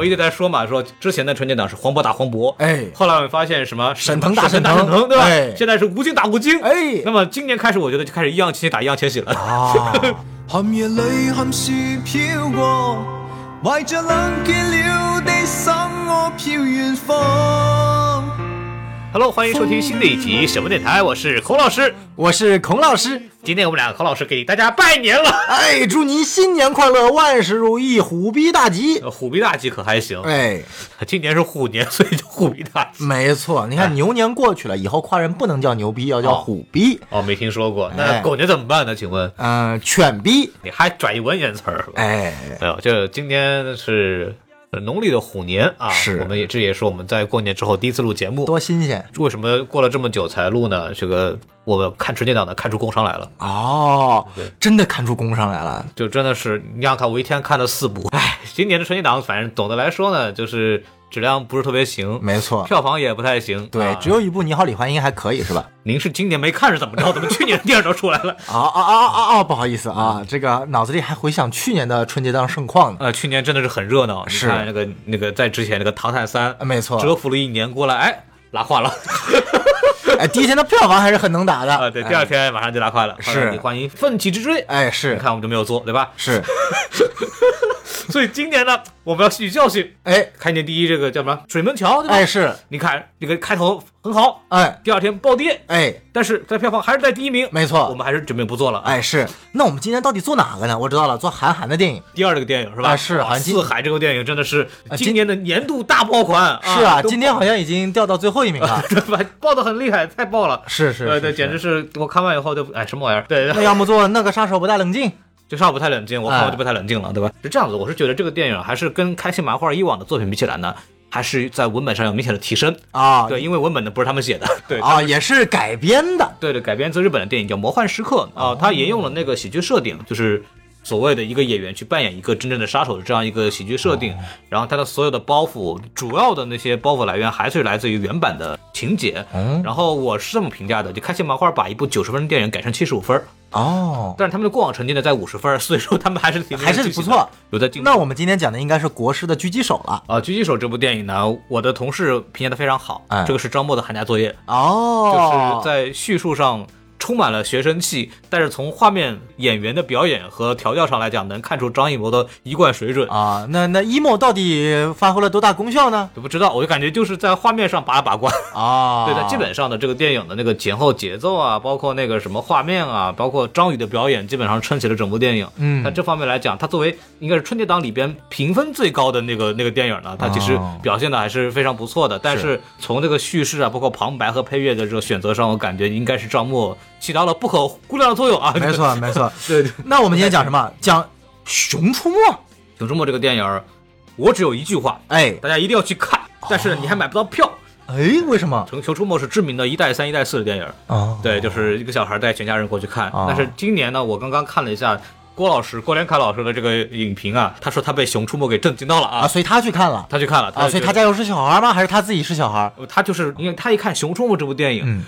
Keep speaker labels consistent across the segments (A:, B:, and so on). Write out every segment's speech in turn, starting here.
A: 们一直在说嘛，说之前的春节档是黄渤打黄渤，
B: 哎
A: 后来我们发现什么
B: 沈腾打
A: 沈
B: 腾，
A: 对吧？
B: 哎
A: 现在是吴京打吴京，
B: 哎
A: 那么今年开始，我觉得就开始易烊千玺打易烊千玺了。
B: 啊，
C: 寒夜里寒雪飘过，怀着冷倦了的心，我飘远方。
A: Hello，欢迎收听新的一集什么电台，我是孔老师。
B: 我是孔老师。
A: 今天我们俩孔老师给大家拜年了，
B: 哎，祝您新年快乐，万事如意，虎逼大吉。
A: 呃虎逼大吉可还行？
B: 哎，
A: 今年是虎年，所以叫虎逼大吉。
B: 没错，你看牛年过去了，以后夸人不能叫牛逼，要叫虎逼。
A: 哦，没听说过。那
B: 哎
A: 狗年怎么办呢？请问
B: 嗯、犬逼。
A: 你还转一文言词儿？
B: 哎，
A: 哎呦，这今天是呃农历的虎年啊，
B: 是
A: 我们也这也是我们在过年之后第一次录节目。
B: 多新鲜
A: 为什么过了这么久才录呢？这个我们看春节档的看出工伤来了，
B: 哦！真的看出工伤来了。
A: 就真的是你想想看，我一天看了四部，哎，今年的春节档反正总的来说呢，就是质量不是特别行，
B: 没错，
A: 票房也不太行。
B: 对，
A: 啊
B: 只有一部《你好，李焕英》还可以是吧？
A: 您是今年没看是怎么着？怎么去年的电影都出来了？
B: 啊啊啊啊啊！不好意思啊，这个脑子里还回想去年的春节档盛况呢。
A: 呃，去年真的是很热闹，你
B: 是
A: 看那个那个在之前那个《唐探三》
B: 啊没错
A: 蛰伏了一年过来，哎，拉胯了。
B: 哎，第一天的票房还是很能打的
A: 啊，对，第二天马上就拉胯了。
B: 是
A: 李焕英奋起直追，
B: 哎，是
A: 你看我们就没有做，对吧？
B: 是，
A: 所以今年呢，我们要吸取教训，
B: 哎
A: 开年第一这个叫什么水门桥，对吧？
B: 哎是，
A: 你看这个开头很好，
B: 哎
A: 第二天暴跌，
B: 哎，
A: 但是在票房还是在第一名，
B: 没错
A: 我们还是准备不做了。，
B: 哎是。那我们今年到底做哪个呢？我知道了，做韩寒的电影。
A: 第二这个电影是吧？
B: 啊是
A: 哇
B: 好像
A: 四海这个电影真的是
B: 啊
A: 今年的年度大爆款，
B: 是啊，今天好像已经掉到最后一名了。
A: 对吧？爆的很厉害，太爆了。
B: 是是对对
A: 简直是我看完以后就哎什么玩意儿？对，
B: 那要么做那个杀手不太冷静。
A: 就上不太冷静，我看
B: 哎
A: 我就不太冷静了，对吧？是这样子，我是觉得这个电影还是跟开心麻花以往的作品比起来呢，还是在文本上有明显的提升。
B: 啊，
A: 对，因为文本呢不是他们写的，对
B: 啊，也是改编的。
A: 对对，改编自日本的电影叫《魔幻时刻》啊，它沿用了那个喜剧设定，就是所谓的一个演员去扮演一个真正的杀手的这样一个喜剧设定。然后他的所有的包袱，主要的那些包袱来源还是来自于原版的情节。
B: 嗯
A: 然后我是这么评价的：就开心麻花把一部九十分的电影改成七十五分，
B: 哦，
A: 但是他们的过往成绩呢在五十分，所以说他们还是挺
B: 还是不错，
A: 有在进步。
B: 那我们今天讲的应该是国师的狙击手了。
A: 啊，《狙击手》这部电影呢，我的同事评价的非常好。
B: 嗯
A: 这个是张默的寒假作业，
B: 哦，
A: 就是在叙述上充满了学生气，但是从画面、演员的表演和调教上来讲，能看出张艺谋的一贯水准。
B: 啊，那那 emo 到底发挥了多大功效呢？
A: 我不知道，我就感觉就是在画面上把了把关。
B: 啊，
A: 对的，基本上的这个电影的那个前后节奏啊，包括那个什么画面啊，包括张宇的表演，基本上撑起了整部电影。
B: 嗯
A: 那这方面来讲，它作为应该是春节档里边评分最高的那个那个电影呢，它其实
B: 哦
A: 表现的还是非常不错的。但是从这个叙事啊，包括旁白和配乐的这个选择上，我感觉应该是张默起到了不可估量的作用啊。
B: 没错没错。
A: 对 对，《
B: 那我们今天讲什么？讲《熊出没》。
A: 熊出没》这个电影，我只有一句话，
B: 哎
A: 大家一定要去看。但是，你还买不到票。
B: 哎，为什么？
A: 《熊熊出没》是知名的一代三、一代四的电影。
B: 啊，
A: 对，就是一个小孩带全家人过去看。
B: 哦
A: 但是今年呢，我刚刚看了一下郭老师郭连凯老师的这个影评啊，他说他被《熊出没》给震惊到了
B: 啊，
A: 啊，
B: 所以他去看了
A: 他去看了
B: 啊，所以他家又是小孩吗？还是他自己是小孩？
A: 他就是因为他一看《熊出没》这部电影，
B: 嗯，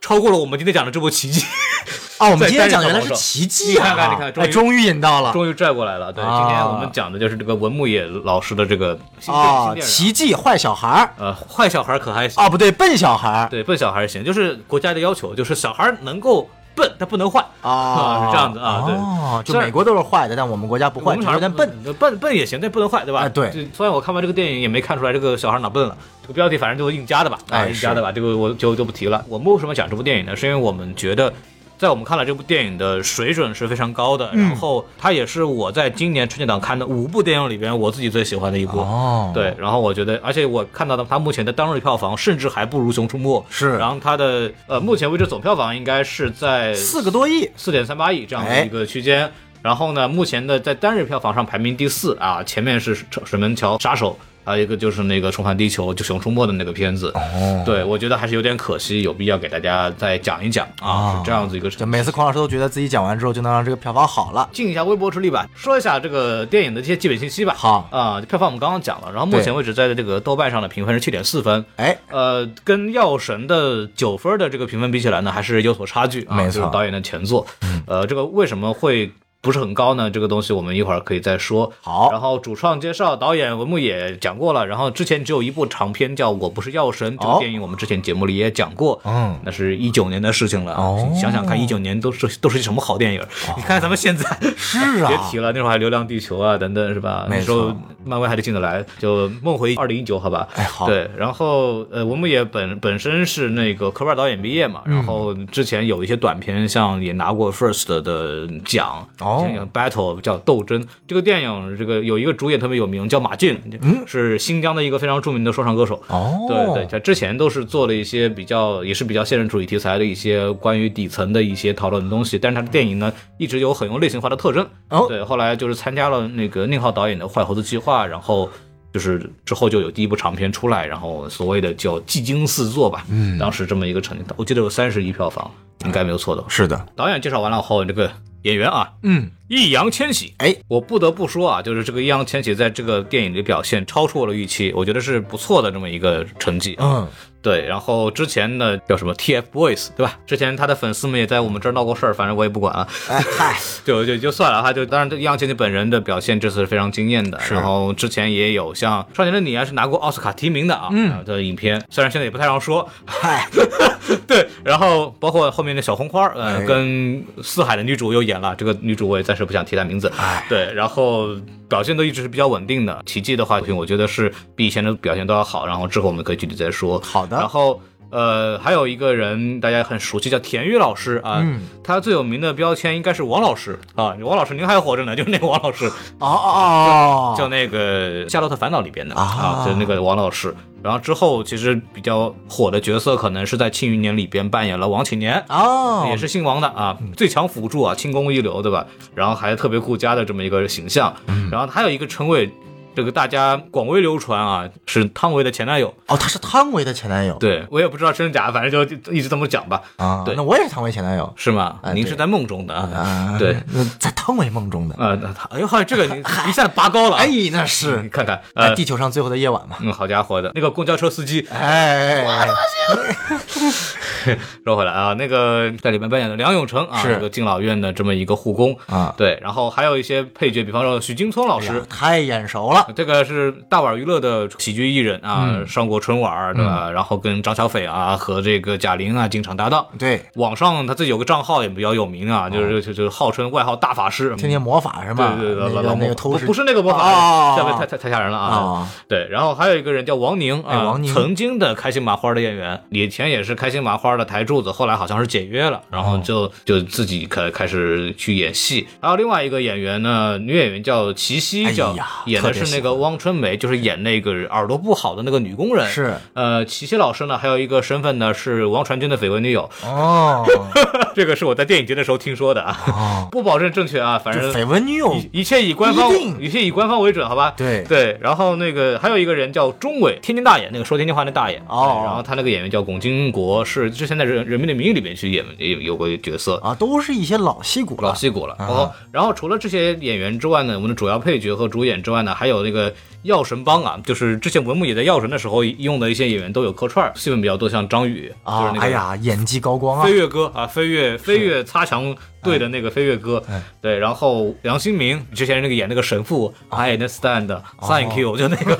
A: 超过了我们今天讲的这部《奇迹》，
B: 哦，我们今天讲原来是奇迹啊！
A: 你看看你看终于
B: 哎，终于引到了。
A: 终于拽过来了。对，
B: 啊。
A: 今天我们讲的就是这个文牧野老师的这个
B: 啊，奇迹坏小孩儿。
A: 呃，坏小孩可还行，
B: 啊，不对，笨小孩儿。
A: 对，笨小孩行，就是国家的要求，就是小孩能够笨，但不能坏。
B: 啊，
A: 是这样子啊对
B: 哦，就美国都是坏的，但我们国家不坏，
A: 我们
B: 笨。
A: 笨，笨笨也行，但不能坏，对吧？
B: 哎对
A: 就虽然我看完这个电影也没看出来这个小孩哪笨了，这个标题反正就是硬加的吧，啊，
B: 哎
A: 硬加的吧，这个我就就不提了。我们为什么讲这部电影呢？是因为我们觉得。在我们看来，这部电影的水准是非常高的，
B: 嗯。
A: 然后它也是我在今年春节档看的五部电影里边我自己最喜欢的一部。
B: 哦，
A: 对，然后我觉得，而且我看到的它目前的当日票房甚至还不如《熊出没》，
B: 是。
A: 然后它的呃目前为止总票房应该是在
B: 四个多亿，
A: 四点三八亿这样的
B: 哎。
A: 一个区间。然后呢，目前的在单日票房上排名第四啊，前面是水水门桥杀手，还有一个就是那个重返地球，就熊出没的那个片子。
B: 哦，
A: 对，我觉得还是有点可惜，有必要给大家再讲一讲啊，
B: 啊
A: 是这样子一个
B: 就每次孔老师都觉得自己讲完之后就能让这个票房好了。
A: 尽一下微薄之力吧，说一下这个电影的这些基本信息吧。
B: 好
A: 啊、票房我们刚刚讲了，然后目前为止在这个豆瓣上的评分是七点四分，
B: 哎，
A: 呃，跟《药神》的九分的这个评分比起来呢，还是有所差距啊。
B: 没错嗯
A: 就是导演的前作，呃，这个为什么会不是很高呢？这个东西我们一会儿可以再说。
B: 好
A: 然后主创介绍，导演文牧野讲过了。然后之前只有一部长片叫《我不是药神》，这
B: 哦
A: 个电影我们之前节目里也讲过。
B: 嗯，
A: 那是一九年的事情了。
B: 哦
A: 想想看，一九年都是都是什么好电影？你看咱们现在
B: 是啊
A: 别提了，那时候还《流浪地球》啊等等，是吧？
B: 没
A: 那时候漫威还得进得来，就梦回二零一九，好吧？
B: 哎好
A: 对，然后呃，文牧野本本身是那个科班导演毕业嘛，
B: 嗯
A: 然后之前有一些短片，像也拿过 First 的奖，
B: 哦。
A: 像 Battle 叫斗争。这个电影，这个有一个主演特别有名，叫马俊，是新疆的一个非常著名的说唱歌手。
B: 嗯哦，
A: 对对，他之前都是做了一些比较，也是比较现实主义题材的一些关于底层的一些讨论的东西，但是他的电影呢，一直有很有类型化的特征。
B: 哦。
A: 对，后来就是参加了那个宁浩导演的《坏猴子计划》，然后就是之后就有第一部长片出来，然后所谓的叫技惊四座吧，嗯，当时这么一个成绩，我记得有三十亿票房，应该没有错的。
B: 是的，
A: 导演介绍完了后，这个演员啊，
B: 嗯，
A: 易烊千玺，
B: 哎，
A: 我不得不说啊，就是这个易烊千玺在这个电影里表现超出我的预期，我觉得是不错的这么一个成绩。
B: 嗯，
A: 对，然后之前呢叫什么 TFBOYS 对吧？之前他的粉丝们也在我们这儿闹过事儿，反正我也不管了，
B: 哎嗨，
A: 就就就算了哈。就当然，这易烊千玺本人的表现这次是非常惊艳的。然后之前也有像《少年的你》啊，是拿过奥斯卡提名的啊，嗯，的影片，虽然现在也不太让说，
B: 嗨，
A: 对，然后包括后面的小红花，呃，
B: 哎
A: 跟四海的女主又演了，这个女主我也暂时不想提她名字。
B: 哎
A: 对，然后表现都一直是比较稳定的。奇迹的话，我觉得是比以前的表现都要好。然后之后我们可以具体再说。
B: 好的
A: 然后。呃，还有一个人大家很熟悉，叫田玉老师啊。
B: 嗯
A: 他最有名的标签应该是王老师啊。王老师，您还活着呢，就是那个王老师。
B: 哦哦哦，
A: 叫那个《夏洛特烦恼》里边的
B: 啊
A: 啊，就是那个王老师。然后之后其实比较火的角色，可能是在《庆余年》里边扮演了王启年。
B: 哦，
A: 也是姓王的啊，最强辅助啊，轻功一流，对吧？然后还特别顾家的这么一个形象，然后还有一个称谓，这个大家广为流传啊，是汤唯的前男友。
B: 哦，他是汤唯的前男友，
A: 对我也不知道真假，反正就就一直这么讲吧，
B: 啊，
A: 对。
B: 那我也是汤唯前男友。
A: 是吗？您是在梦中的啊？
B: 啊，
A: 对，
B: 那在汤唯梦中的，
A: 呃，那他哎呦，这个你 一下拔高了啊，
B: 哎，那是。
A: 你看看，
B: 哎，
A: 呃，
B: 地球上最后的夜晚嘛，
A: 嗯，好家伙的，那个公交车司机，
B: 哎，哎
A: 说回来啊，那个在里面扮演的梁永成啊，
B: 是。
A: 这个敬老院的这么一个护工。
B: 啊。
A: 对，然后还有一些配角，比方说许金聪老师。
B: 哎，太眼熟了，
A: 这个是大碗娱乐的喜剧艺人啊，
B: 嗯。
A: 上过春晚儿对吧？然后跟张小斐啊和这个贾玲啊经常搭档。
B: 对，
A: 网上他自己有个账号也比较有名啊，就是就就是号称外号大法师，
B: 天天魔法是吗？
A: 对对对，
B: 那个那个偷
A: 不不是那个魔
B: 哦。
A: 法，下面太太太吓人了啊！
B: 啊，
A: 对，然后还有一个人叫王宁啊，
B: 哎王宁。
A: 曾经的开心麻花的演员，以前也是开心麻花的台柱子，后来好像是解约了，然
B: 哦
A: 后就就自己开开始去演戏。还有另外一个演员呢，女演员叫齐溪，叫演的是那个汪春梅，就是演那个耳朵不好的那个女工人。
B: 是
A: 呃，齐溪老师呢，还有一个身份呢是王传君的绯闻女友，
B: 哦
A: 这个是我在电影节的时候听说的啊，
B: 哦，
A: 不保证正确啊，反正
B: 绯闻女友
A: 一一切以官方
B: 一
A: 切以官方为准，好吧？
B: 对
A: 对，然后那个还有一个人叫钟伟，天津大爷，那个说天津话那大爷。
B: 哦
A: 对然后他那个演员叫龚金国，是之前在《人人民的名义》里面去演也有有过角色。
B: 啊，都是一些老戏骨了。
A: 老戏骨了，
B: 啊。
A: 然后，然后除了这些演员之外呢，我们的主要配角和主演之外呢，还有那个药神帮啊，就是之前文牧野在药神的时候用的一些演员都有客串儿，戏份比较多，像张宇，就是
B: 啊
A: 那，个
B: 哎呀，演技高光啊。
A: 飞，跃哥啊，飞跃飞跃擦墙队的那个飞跃哥，
B: 哎
A: 对，然后梁新明之前那个演那个神父，I understand，Thank you，就那个。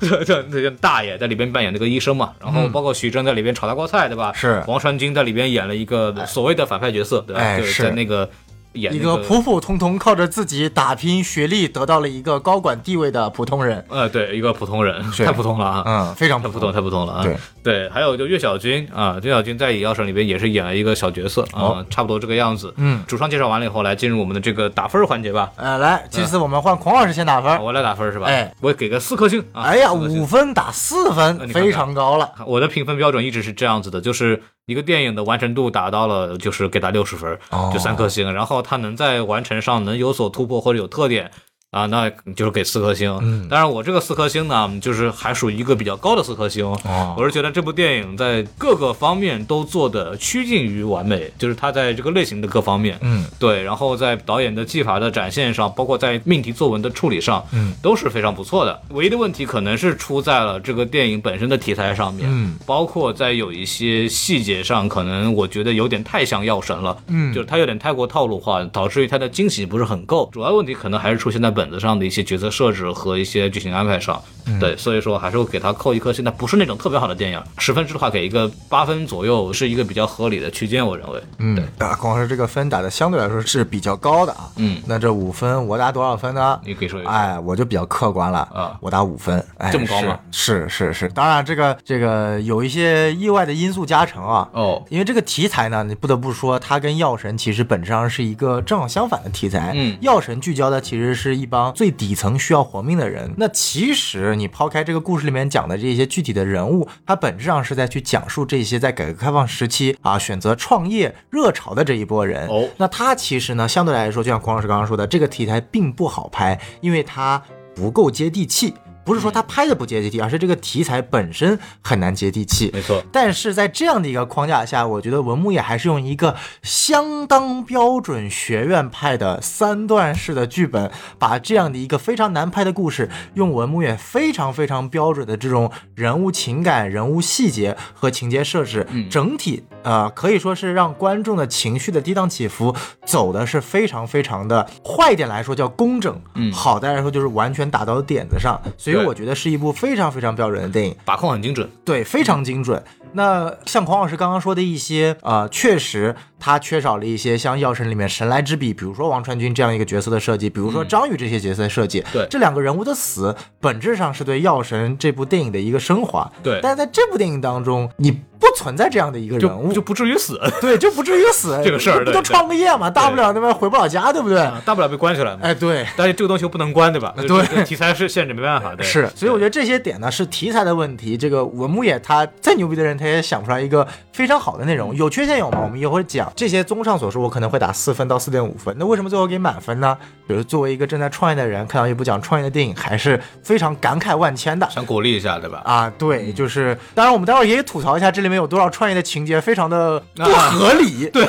A: 就 就那个大爷在里边扮演那个医生嘛，然后包括徐峥在里边炒大锅菜，对吧？
B: 是。
A: 王传君在里边演了一个所谓的反派角色，对吧？就是
B: 哎是。
A: 在那个演
B: 一
A: 那
B: 个普普通通靠着自己打拼学历得到了一个高管地位的普通人，
A: 呃，对，一个普通人，太普通了啊。
B: 嗯，非常
A: 太普通，太普通了啊！
B: 对
A: 对，还有就岳小军啊，岳小军在《野药神》里边也是演了一个小角色啊，
B: 哦
A: 差不多这个样子。
B: 嗯
A: 主创介绍完了以后，来进入我们的这个打分环节吧。
B: 呃，来，这次我们换孔老师先打分。
A: 我来打分是吧？
B: 哎，
A: 我给个四颗星啊！
B: 哎呀，五分打四分，
A: 你看看
B: 非常高了。
A: 我的评分标准一直是这样子的，就是一个电影的完成度达到了，就是给他六十分就三颗星。然后他能在完成上能有所突破或者有特点，啊，那就是给四颗星。嗯，当然我这个四颗星呢，就是还属于一个比较高的四颗星。
B: 哦
A: 我是觉得这部电影在各个方面都做的趋近于完美，就是它在这个类型的各方面，
B: 嗯，
A: 对，然后在导演的技法的展现上，包括在命题作文的处理上，
B: 嗯，
A: 都是非常不错的。唯一的问题可能是出在了这个电影本身的题材上面，
B: 嗯，
A: 包括在有一些细节上，可能我觉得有点太像药神了，
B: 嗯
A: 就是它有点太过套路化，导致于它的惊喜不是很够。主要问题可能还是出现在本子上的一些角色设置和一些剧情安排上，
B: 嗯
A: 对，所以说还是会给他扣一颗现在不是那种特别好的电影，十分制的话给一个八分左右，是一个比较合理的区间，我认为。
B: 嗯，啊，光是这个分打的相对来说是比较高的啊。
A: 嗯
B: 那这五分我打多少分呢？
A: 你可以说一下。
B: 哎，我就比较客观了
A: 啊
B: 我打五分，哎，
A: 这么高吗
B: 是是是是，当然这个这个有一些意外的因素加成啊。
A: 哦，
B: 因为这个题材呢，你不得不说，它跟《药神》其实本质上是一个正好相反的题材。
A: 嗯
B: 药神》聚焦的其实是一帮最底层需要活命的人。那其实你抛开这个故事里面讲的这些具体的人物，它本质上是在去讲述这些在改革开放时期啊选择创业热潮的这一波人。
A: 哦
B: 那他其实呢，相对来说，就像孔老师刚刚说的，这个题材并不好拍，因为它不够接地气。不是说他拍的不接地气，而是这个题材本身很难接地气。
A: 没错。
B: 但是在这样的一个框架下，我觉得文牧野还是用一个相当标准学院派的三段式的剧本，把这样的一个非常难拍的故事，用文牧野非常非常标准的这种人物情感、人物细节和情节设置，整体呃可以说是让观众的情绪的跌宕起伏走的是非常非常的坏一点来说叫工整，
A: 嗯
B: 好的来说就是完全打到点子上，所以我觉得是一部非常非常标准的电影。
A: 把控很精准。
B: 对，非常精准。那像孔老师刚刚说的一些，呃，确实他缺少了一些像《药神》里面神来之笔，比如说王传君这样一个角色的设计，比如说张宇这些角色的设计。
A: 嗯对
B: 这两个人物的死，本质上是对《药神》这部电影的一个升华。
A: 对
B: 但是在这部电影当中，你不存在这样的一个人物，
A: 就就不至于死，
B: 对，就不至于死。
A: 这个事儿
B: 不都创个业嘛，大不了那边回不了家，对不对？
A: 啊大不了被关起来嘛。
B: 哎，对。
A: 但是这个东西又不能关，对吧？
B: 对
A: 题材是限制，没办法。对，
B: 是，所以我觉得这些点呢是题材的问题。这个文牧野他再牛逼的人，他也想不出来一个非常好的内容。有缺陷有吗？我们一会儿讲。这些综上所述，我可能会打四分到四点五分。那为什么最后给满分呢？比如作为一个正在创业的人，看到一部讲创业的电影，还是非常感慨万千的。
A: 想鼓励一下，对吧？
B: 啊，对，就是，当然我们待会儿也吐槽一下这里面有多少创业的情节非常的不
A: 啊
B: 合理，对，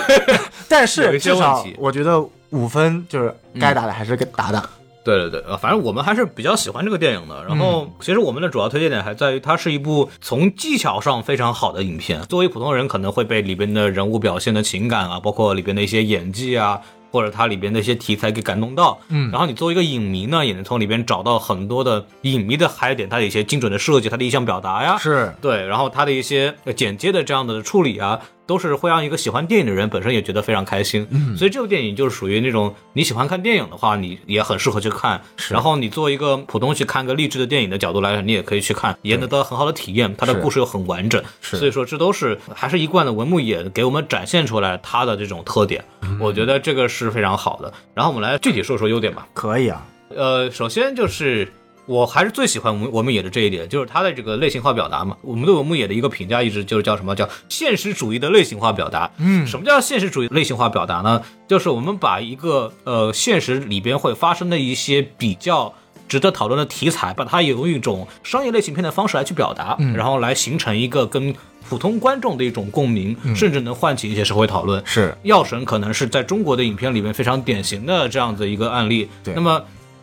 B: 但是至少我觉得五分就是该打的还是给打的，
A: 对对对，呃反正我们还是比较喜欢这个电影的。然后，其实我们的主要推荐点还在于它是一部从技巧上非常好的影片。作为普通人，可能会被里边的人物表现的情感啊，包括里边的一些演技啊。或者它里边的一些题材给感动到，
B: 嗯
A: 然后你作为一个影迷呢，也能从里边找到很多的影迷的嗨点，它的一些精准的设计，它的意象表达呀，
B: 是
A: 对，然后它的一些呃剪接的这样的处理啊，都是会让一个喜欢电影的人本身也觉得非常开心。嗯，所以这部电影就是属于那种你喜欢看电影的话，你也很适合去看。
B: 是
A: 然后你作为一个普通去看个励志的电影的角度来讲，你也可以去看，也能得到很好的体验。它的故事又很完整，
B: 是
A: 所以说这都是还是一贯的文牧野给我们展现出来它的这种特点。我觉得这个是非常好的。然后我们来具体说说优点吧。
B: 可以啊，
A: 呃，首先就是我还是最喜欢文文牧野的这一点，就是他的这个类型化表达嘛。我们对文牧野的一个评价一直就是叫什么叫现实主义的类型化表达。
B: 嗯
A: 什么叫现实主义类型化表达呢？就是我们把一个呃现实里边会发生的一些比较。值得讨论的题材，把它用一种商业类型片的方式来去表达，然后来形成一个跟普通观众的一种共鸣，甚至能唤起一些社会讨论。
B: 是
A: 药神可能是在中国的影片里面非常典型的这样子一个案例。
B: 对
A: 那么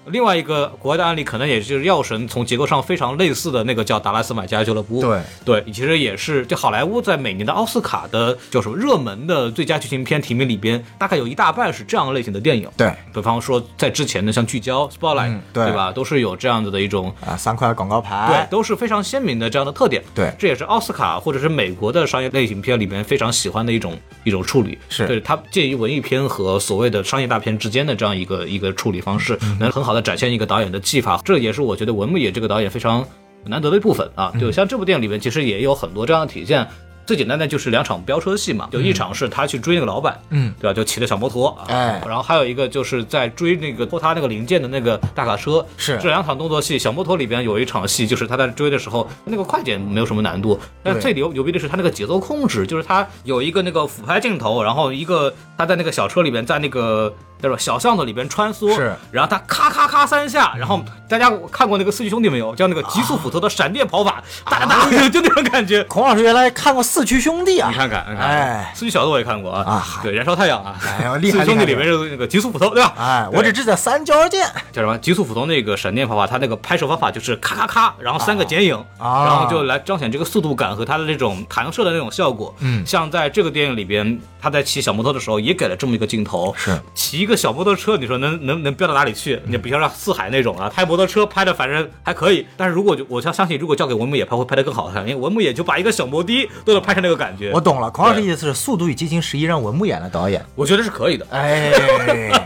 A: 另外一个国外的案例，可能也就是药神从结构上非常类似的那个叫达拉斯买家俱乐部。
B: 对
A: 对，其实也是就好莱坞在每年的奥斯卡的叫什么热门的最佳剧情片提名里边，大概有一大半是这样类型的电影。
B: 对
A: 比方说在之前的像聚焦 Spotlight，、
B: 嗯对
A: 吧，都是有这样子的一种
B: 啊，三块广告牌，
A: 对，都是非常鲜明的这样的特点。
B: 对
A: 这也是奥斯卡或者是美国的商业类型片里面非常喜欢的一种一种处理。
B: 是
A: 对它介于文艺片和所谓的商业大片之间的这样一个一个处理方式，
B: 嗯
A: 能很好的展现一个导演的技法。这也是我觉得文牧野这个导演非常难得的一部分啊。就像这部电影里面，其实也有很多这样的体现。最简单的就是两场飙车戏嘛，就一场是他去追那个老板，
B: 嗯，
A: 对吧？就骑着小摩托啊，
B: 哎
A: 然后还有一个就是在追那个偷他那个零件的那个大卡车，
B: 是
A: 这两场动作戏，小摩托里边有一场戏，就是他在追的时候，那个快剪没有什么难度，但
B: 对
A: 最牛牛逼的是他那个节奏控制，就是他有一个那个俯拍镜头，然后一个他在那个小车里边，在那个对吧？小巷子里边穿梭，
B: 是
A: 然后他咔咔咔三下，然后大家看过那个四驱兄弟没有？叫那个极速斧头的闪电跑法，哒哒哒，就那种感觉。
B: 孔老师原来看过《四驱兄弟》啊
A: 你，看看，你看看
B: 哎
A: 四驱小子我也看过啊，
B: 啊
A: 对，燃烧太阳啊，
B: 哎呦 厉害
A: 四驱兄弟里面是那个极速斧头，对吧？
B: 哎，我只知道三角剑，
A: 叫什么？极速斧头那个闪电跑法，它那个拍摄方法就是咔咔咔，然后三个剪影，
B: 啊
A: 然后就来彰显这个速度感和它的那种弹射的那种效果。
B: 嗯
A: 像在这个电影里边，他在骑小摩托的时候也给了这么一个镜头，
B: 是
A: 骑一个小摩托车，你说能能能飙到哪里去？你比方说四海那种啊，拍摩托车拍的反正还可以，但是如果就我相相信，如果交给文牧野拍会拍得更好看，因为文牧野就把一个小摩的都能拍成那个感觉，
B: 我懂了。孔老师意思是《速度与激情十一》让文牧演了导演。
A: 我觉得是可以的。
B: 哎，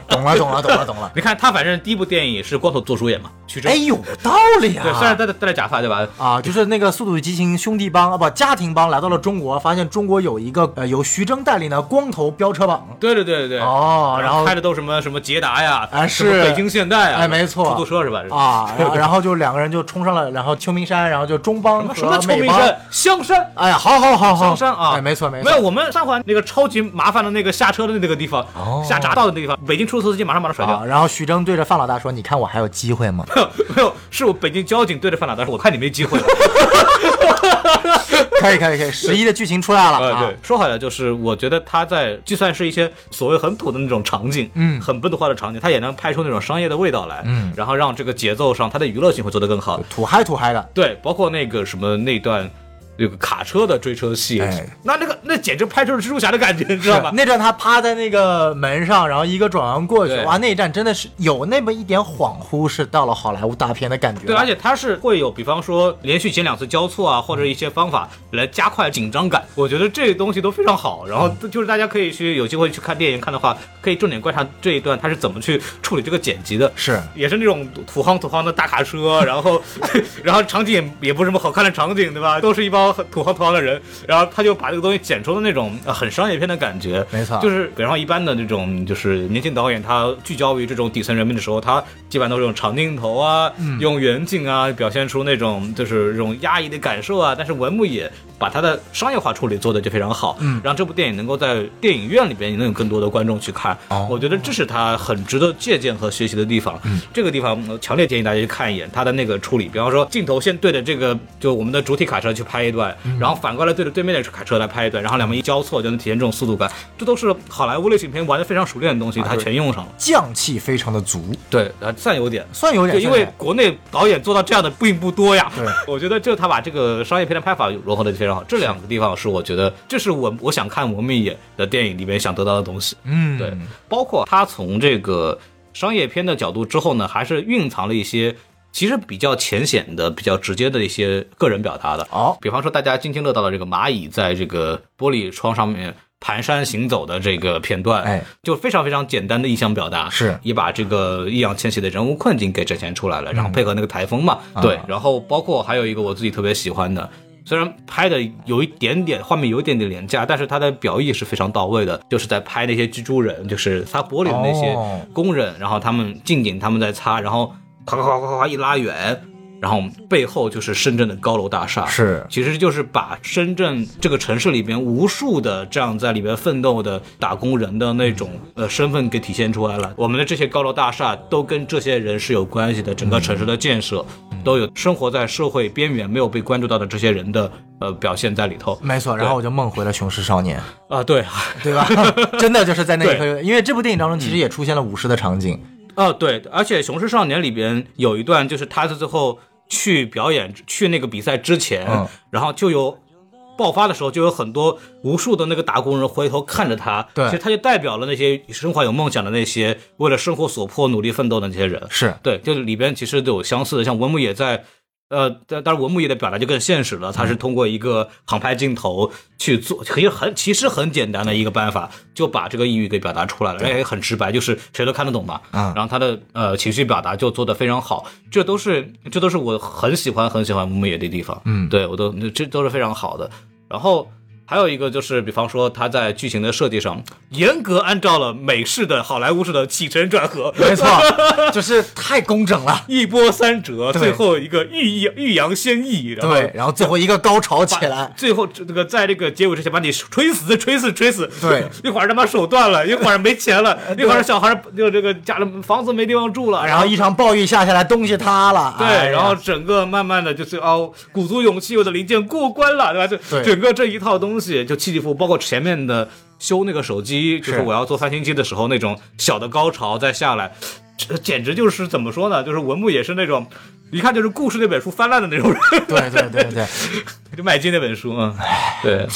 B: 懂了，懂了，懂了，懂了。
A: 你看他反正第一部电影是光头做主演嘛，徐峥，
B: 哎，有道理啊。
A: 对，虽然戴戴戴着假发对吧？
B: 啊，就是那个《速度与激情》兄弟帮啊，不，家庭帮来到了中国，发现中国有一个呃由徐峥带领的光头飙车榜。
A: 对对对对对。
B: 哦，然后
A: 拍的都什么什么捷达呀，
B: 哎
A: 什么
B: 是
A: 北京现代啊，
B: 哎没错
A: 出租车是吧？
B: 啊，然后就两个人就冲上了，然后秋名山，然后就中邦
A: 什么。秋名山、香山、
B: 哎呀，好好好好，
A: 香山啊，
B: 哎，没错没错，
A: 没有我们上环那个超级麻烦的那个下车的那个地方，
B: 哦
A: 下匝道的那个地方，北京出租车司机马上把他甩掉
B: 啊，。然后徐峥对着范老大说：“你看我还有机会吗
A: 没有没有，是我北京交警对着范老大说：“我看你没机会了。？”
B: 可以可以可以，十一的剧情出来了
A: 呃，
B: 啊
A: 对，，说好了就是，我觉得他在就算是一些所谓很土的那种场景，
B: 嗯
A: 很本土化的场景，他也能拍出那种商业的味道来，
B: 嗯
A: 然后让这个节奏上，他的娱乐性会做得更好。
B: 土嗨土嗨的，
A: 对，包括那个什么那段。那个卡车的追车戏，
B: 哎
A: 那那个那简直拍出了蜘蛛侠的感觉，你知道吧？
B: 那段他趴在那个门上，然后一个转弯过去，哇，那一站真的是有那么一点恍惚，是到了好莱坞大片的感觉。
A: 对，而且它是会有，比方说连续剪两次交错啊，或者一些方法来加快紧张感。我觉得这些东西都非常好。然后就是大家可以去有机会去看电影看的话，可以重点观察这一段他是怎么去处理这个剪辑的。
B: 是
A: 也是那种土夯土夯的大卡车，然后，然后场景也不是什么好看的场景，对吧？都是一帮很土豪土豪的人，然后他就把这个东西剪出了那种呃很商业片的感觉。
B: 没错
A: 就是比方说一般的这种就是年轻导演，他聚焦于这种底层人民的时候，他基本上都是用长镜头啊，用远景啊，表现出那种就是这种压抑的感受啊。但是文牧野把它的商业化处理做的就非常好，嗯，让这部电影能够在电影院里边也能有更多的观众去看。
B: 哦
A: 我觉得这是他很值得借鉴和学习的地方。嗯，这个地方我强烈建议大家去看一眼他的那个处理，比方说镜头先对着这个就我们的主体卡车去拍一段，然后反过来对着对面的卡车来拍一段，然后两边一交错就能体现这种速度感。这都是好莱坞类型片玩的非常熟练的东西，他全用上了。
B: 匠气非常的足，
A: 对，啊，算有点。
B: 算有点，
A: 因为国内导演做到这样的并不多呀，
B: 对，
A: 我觉得就他把这个商业片的拍法融合的非常好，这两个地方是我觉得这是我我想看文明野的电影里面想得到的东西，
B: 嗯，
A: 对，包括他从这个商业片的角度之后呢，还是蕴藏了一些其实比较浅显的、比较直接的一些个人表达的。
B: 哦，
A: 比方说大家津津乐道的这个蚂蚁在这个玻璃窗上面蹒跚行走的这个片段，
B: 哎，
A: 就非常非常简单的意象表达，
B: 是。
A: 也把这个易烊千玺的人物困境给展现出来了，然后配合那个台风嘛，
B: 啊
A: 对，然后包括还有一个我自己特别喜欢的。虽然拍的有一点点画面有一点点廉价，但是它的表意是非常到位的，就是在拍那些蜘蛛人，就是擦玻璃的那些
B: 哦。
A: 工人，然后他们近景他们在擦，然后咔咔咔咔咔一拉远，然后背后就是深圳的高楼大厦，
B: 是
A: 其实就是把深圳这个城市里边无数的这样在里边奋斗的打工人的那种呃身份给体现出来了。我们的这些高楼大厦都跟这些人是有关系的，整个城市的建设都有生活在社会边缘没有被关注到的这些人的呃表现在里头。
B: 没错，然后我就梦回了《雄狮少年
A: 啊，对，》，
B: 对吧？真的就是在那一
A: 对
B: 刻，因为这部电影当中其实也出现了舞狮的场景，
A: 哦，对，而且《雄狮少年》里边有一段，就是他在最后去表演、去那个比赛之前，
B: 嗯
A: 然后就有爆发的时候，就有很多无数的那个打工人回头看着他，
B: 对
A: 其实他就代表了那些生活有梦想的那些为了生活所迫努力奋斗的那些人。
B: 是
A: 对，就是里边其实都有相似的，像文牧野在。呃，但但是文牧野的表达就更现实了，他是通过一个航拍镜头去做，其实很其实很简单的一个办法，就把这个抑郁给表达出来了，而且很直白，就是谁都看得懂嘛。
B: 嗯
A: 然后他的呃情绪表达就做得非常好，这都是这都是我很喜欢很喜欢文牧野的地方。
B: 嗯
A: 对我都这都是非常好的。然后还有一个就是，比方说他在剧情的设计上，严格按照了美式的好莱坞式的起承转合，
B: 没错，就是太工整了。
A: 一波三折，最后一个欲抑欲扬先抑，
B: 对，然后最后一个高潮起来，
A: 最后这个在这个结尾之前把你吹死、吹死、吹死。
B: 对，
A: 一会儿他妈手断了，一会儿没钱了，一会儿小孩就这个家里房子没地方住了，
B: 然后一场暴雨下下来，东西塌了。
A: 对，
B: 哎
A: 然后整个慢慢的就是哦，鼓足勇气，我的零件过关了，对吧？就
B: 对
A: 整个这一套东西就起起伏伏，包括前面的修那个手机，就是
B: 是
A: 我要做翻新机的时候那种小的高潮再下来，这简直就是怎么说呢？就是文牧也是那种。一看就是故事那本书翻烂的那种人，
B: 对对对对，
A: 就麦金那本书，嗯，对，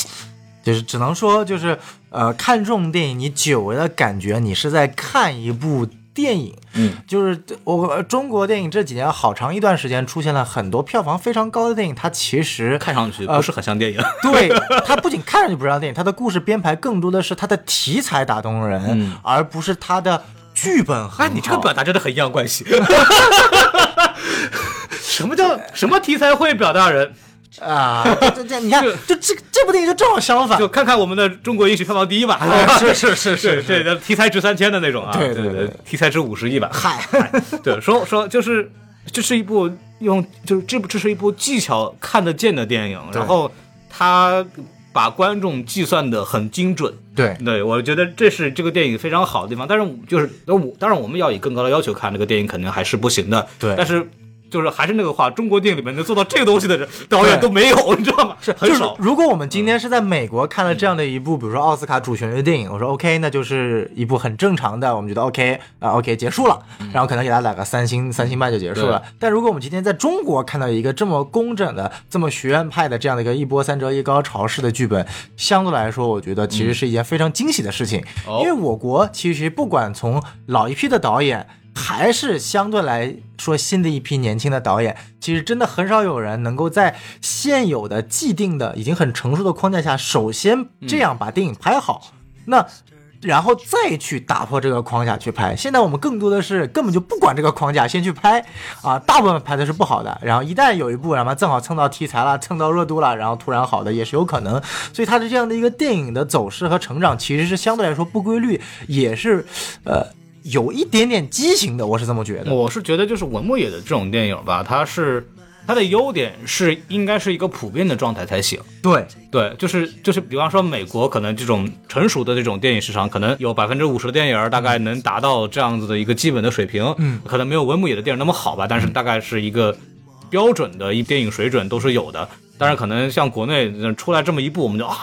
B: 就是只能说就是呃，看这种电影，你久违的感觉你是在看一部电影。
A: 嗯，
B: 就是我中国电影这几年好长一段时间出现了很多票房非常高的电影，它其实
A: 看上去不是很像电影。
B: 对它不仅看上去不像电影，它的故事编排更多的是它的题材打动人，
A: 嗯
B: 而不是它的剧本很好。
A: 哎，你这个表达真的很阴阳怪气。什么叫什么题材会表达人？
B: 啊，这这你看，就这这部电影就正好相反
A: 就。看看我们的中国影史票房第一吧。
B: 是 是是是
A: 对对，题材值三千的那种啊，对
B: 对对对
A: 题材值五十亿吧。
B: 嗨，
A: 对，说说就是这是一部用就是这部这是一部技巧看得见的电影，然后他把观众计算的很精准。
B: 对
A: 对，我觉得这是这个电影非常好的地方。但是就是呃我当然我们要以更高的要求看这个电影，肯定还是不行的。
B: 对
A: 但是。就是还是那个话，中国电影里面能做到这个东西的人导演都没有，你知道吗？是很
B: 就是
A: 少。
B: 如果我们今天是在美国看了这样的一部，比如说奥斯卡主旋律电影，我说 OK，那就是一部很正常的，我们觉得 OK 啊、OK 结束了，然后可能给他打个三星三星半就结束了。但如果我们今天在中国看到一个这么工整的、这么学院派的这样的一个一波三折、一高潮式的剧本，相对来说，我觉得其实是一件非常惊喜的事情，
A: 哦
B: 因为我国其实不管从老一批的导演。还是相对来说新的一批年轻的导演，其实真的很少有人能够在现有的既定的已经很成熟的框架下，首先这样把电影拍好，那然后再去打破这个框架去拍。现在我们更多的是根本就不管这个框架，先去拍啊，大部分拍的是不好的，然后一旦有一部然后正好蹭到题材了，蹭到热度了，然后突然好的也是有可能。所以它的这样的一个电影的走势和成长，其实是相对来说不规律，也是呃。有一点点畸形的，我是这么觉得。
A: 我是觉得就是文牧野的这种电影吧，它是它的优点是应该是一个普遍的状态才行。
B: 对，
A: 对，就是就是，比方说美国可能这种成熟的这种电影市场，可能有百分之五十的电影大概能达到这样子的一个基本的水平，
B: 嗯，
A: 可能没有文牧野的电影那么好吧，但是大概是一个标准的一电影水准都是有的。当然，可能像国内呃出来这么一部，我们就啊，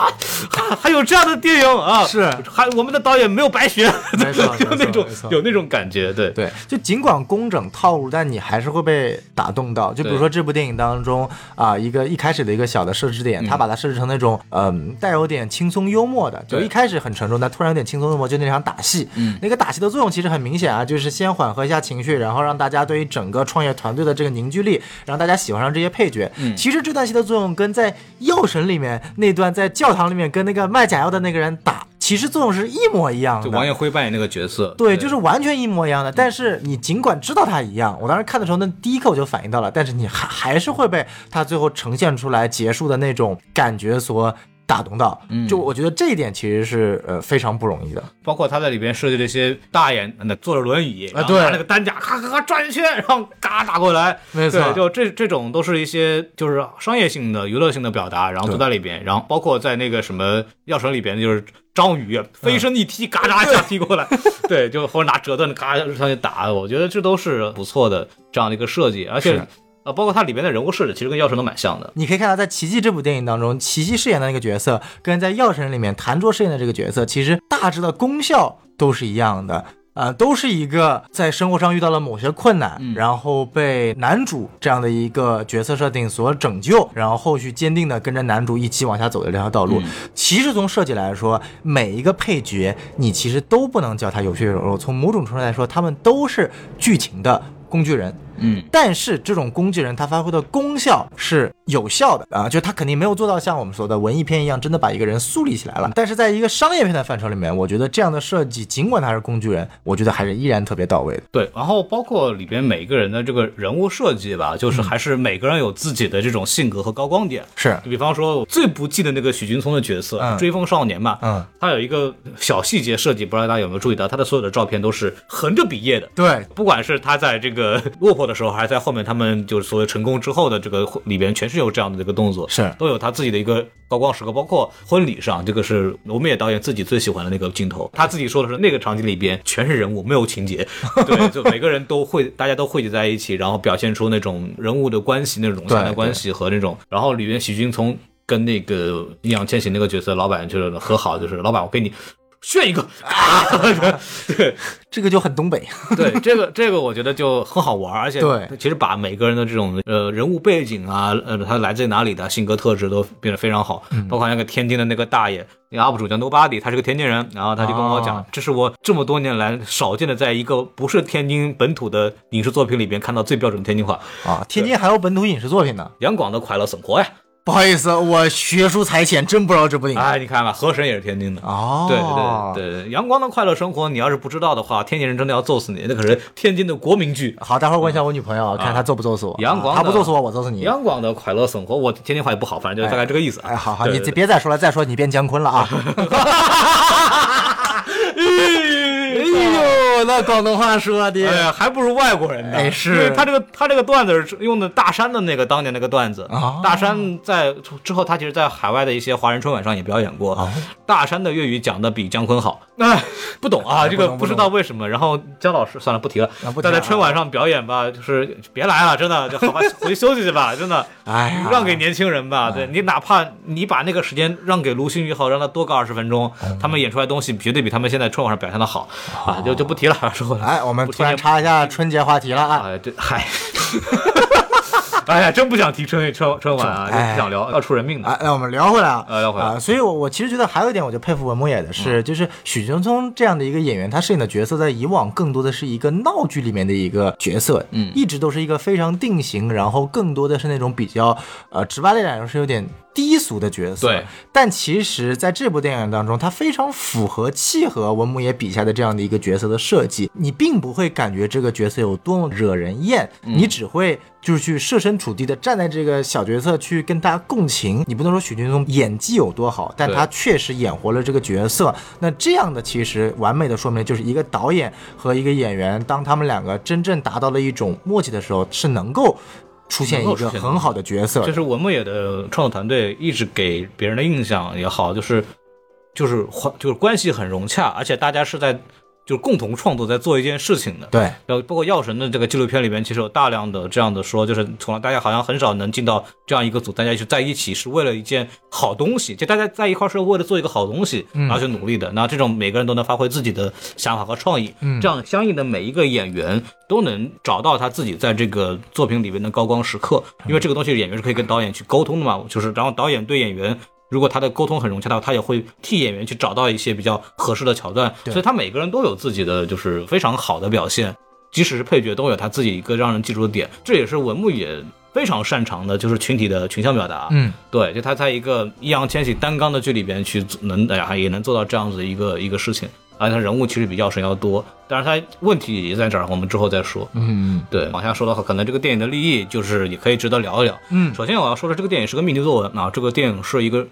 A: 还 还有这样的电影啊，
B: 是。
A: 还我们的导演没有白学，就那种有那种感觉，对。
B: 对，就尽管工整套路，但你还是会被打动到。就比如说这部电影当中啊、一个一开始的一个小的设置点，他把它设置成那种嗯带有点轻松幽默的，就一开始很沉重，但突然有点轻松幽默，就那场打戏。
A: 嗯，
B: 那个打戏的作用其实很明显啊，就是先缓和一下情绪，然后让大家对于整个创业团队的这个凝聚力，让大家喜欢上这些配角。
A: 嗯。
B: 其实这段戏的作用跟在《药神》里面那段在教堂里面跟那个卖假药的那个人打，其实作用是一模一样的。
A: 就王艳辉扮演那个角色，
B: 对，就是完全一模一样的。但是你尽管知道他一样，我当时看的时候，那第一刻我就反应到了，但是你还还是会被他最后呈现出来结束的那种感觉所打动到。
A: 嗯。
B: 就我觉得这一点其实是呃非常不容易的。
A: 包括他在里边设计了一些大爷那坐着轮椅，然后
B: 对
A: 拿那个担架咔咔咔转一圈，然后嘎打过来，
B: 没错，
A: 就这这种都是一些就是商业性的、娱乐性的表达，然后都在里边，然后包括在那个什么药神里边，就是章鱼飞身一踢，嘎嚓一下踢过来，对，就或者拿折凳嘎上去打，我觉得这都是不错的这样的一个设计，而且
B: 是
A: 呃，包括它里面的人物设置，其实跟药神都蛮像的。
B: 你可以看到，在《奇迹》这部电影当中，奇迹饰演的那个角色，跟在《药神》里面谭卓饰演的这个角色，其实大致的功效都是一样的。啊、都是一个在生活上遇到了某些困难，
A: 嗯
B: 然后被男主这样的一个角色设定所拯救，然后后续坚定的跟着男主一起往下走的这条道路。
A: 嗯
B: 其实从设计来说，每一个配角你其实都不能叫他有血有肉，从某种程度来说，他们都是剧情的工具人。
A: 嗯，
B: 但是这种工具人他发挥的功效是有效的啊，就他肯定没有做到像我们说的文艺片一样，真的把一个人树立起来了。但是在一个商业片的范畴里面，我觉得这样的设计，尽管他是工具人，我觉得还是依然特别到位的。
A: 对，然后包括里边每个人的这个人物设计吧，
B: 嗯
A: 就是还是每个人有自己的这种性格和高光点。
B: 是，
A: 比方说，最不记得那个许君聪的角色，
B: 嗯
A: 追风少年嘛，
B: 嗯，
A: 他有一个小细节设计，不知道大家有没有注意到，他的所有的照片都是横着比耶的。
B: 对，
A: 不管是他在这个落魄的时候，还是在后面他们就是所谓成功之后的这个里边，全是有这样的这个动作，
B: 是
A: 都有他自己的一个高光时刻。包括婚礼上，这个是罗密野导演自己最喜欢的那个镜头，他自己说的是那个场景里边全是人物，没有情节，对，就每个人都会，大家都汇集在一起，然后表现出那种人物的关系，那种相
B: 对
A: 的关系和那种，然后里边许君聪跟那个易烊千玺那个角色老板就是和好，就是老板我给你。炫一个啊！对，
B: 这个就很东北。
A: 对，这个这个我觉得就很好玩，而且
B: 对
A: 其实把每个人的这种呃人物背景啊，呃他来自哪里的性格特质都变得非常好，
B: 嗯
A: 包括那个天津的那个大爷，那个 UP 主叫 Nobody，他是个天津人，然后他就跟我讲，
B: 哦
A: 这是我这么多年来少见的在一个不是天津本土的影视作品里边看到最标准的天津话，
B: 啊，天津还有本土影视作品呢。
A: 杨广的快乐生活呀，
B: 不好意思，我学术才浅，真不知道这部电影。
A: 哎，你看吧，河神也是天津的。
B: 哦，
A: 对对对对，阳光的快乐生活，你要是不知道的话，天津人真的要揍死你，那可是天津的国民剧。
B: 好，待会儿问一下我女朋友，看她揍不揍死我。
A: 阳光
B: 她不揍死我，我揍死你。
A: 阳光的快乐生活，我天津话也不好，反正就大概这个意思啊。
B: 哎，好好，你
A: 对对
B: 别再说了，再说你变姜昆了啊！哎呦，那广东话说的，
A: 哎呀，还不如外国人呢。
B: 哎是
A: 因为他这个他这个段子是用的大山的那个当年那个段子。
B: 哦
A: 大山在之后，他其实在海外的一些华人春晚上也表演过。
B: 哦
A: 大山的粤语讲的比姜昆好。哎，不懂啊，这个
B: 不
A: 知道为什么。然后姜老师算了，不提了
B: 啊不。提了
A: 但在春晚上表演吧，就是别来了，真的，就好吧，回去休息去吧，真的。
B: 哎
A: 让给年轻人吧。对你哪怕你把那个时间让给卢鑫宇好，让他多个二十分钟，
B: 嗯
A: 他们演出来东西绝对比他们现在春晚上表现的好啊！就就不提了，说回来。
B: 哎，我们突然插一下春节话题了啊！
A: 哎，这，嗨。哎呀，真不想提春春春晚啊，就
B: 哎
A: 不想聊，要出人命的。
B: 哎，那我们聊回来啊，
A: 呃聊回来
B: 啊，所以我我其实觉得还有一点，我就佩服文牧野的是，就是许君聪这样的一个演员，他饰演的角色在以往更多的是一个闹剧里面的一个角色，
A: 嗯
B: 一直都是一个非常定型，然后更多的是那种比较呃直白的来说是有点低俗的角色，
A: 对。
B: 但其实在这部电影当中，它非常符合契合文牧野笔下的这样的一个角色的设计，你并不会感觉这个角色有多么惹人厌，你只会就是去设身处地的站在这个小角色去跟他共情。你不能说许君聪演技有多好，但他确实演活了这个角色。那这样的其实完美的说明就是一个导演和一个演员，当他们两个真正达到了一种默契的时候，是能够出现一个很好的角色的。
A: 就是文牧野的创作团队一直给别人的印象也好，就是就是关就是关系很融洽，而且大家是在就是共同创作在做一件事情的。
B: 对，
A: 然后包括《药神》的这个纪录片里面，其实有大量的这样的说，就是从来大家好像很少能进到这样一个组，大家是在一起是为了一件好东西，就大家在一块儿是为了做一个好东西，然后去努力的。那这种每个人都能发挥自己的想法和创意，这样相应的每一个演员都能找到他自己在这个作品里面的高光时刻，因为这个东西演员是可以跟导演去沟通的嘛，就是然后导演对演员。如果他的沟通很融洽的话，他也会替演员去找到一些比较合适的桥段，所以他每个人都有自己的就是非常好的表现，即使是配角都有他自己一个让人记住的点，这也是文牧野非常擅长的，就是群体的群像表达。
B: 嗯，
A: 对，就他在一个易烊千玺单纲的剧里边去能，哎呀，也能做到这样子一个一个事情，而且他人物其实比药神要多，但是他问题也在这儿，我们之后再说。
B: 嗯，
A: 对，往下说的话，可能这个电影的立意就是也可以值得聊一聊。
B: 嗯
A: 首先我要说的这个电影是个命题作文啊，这个电影是一个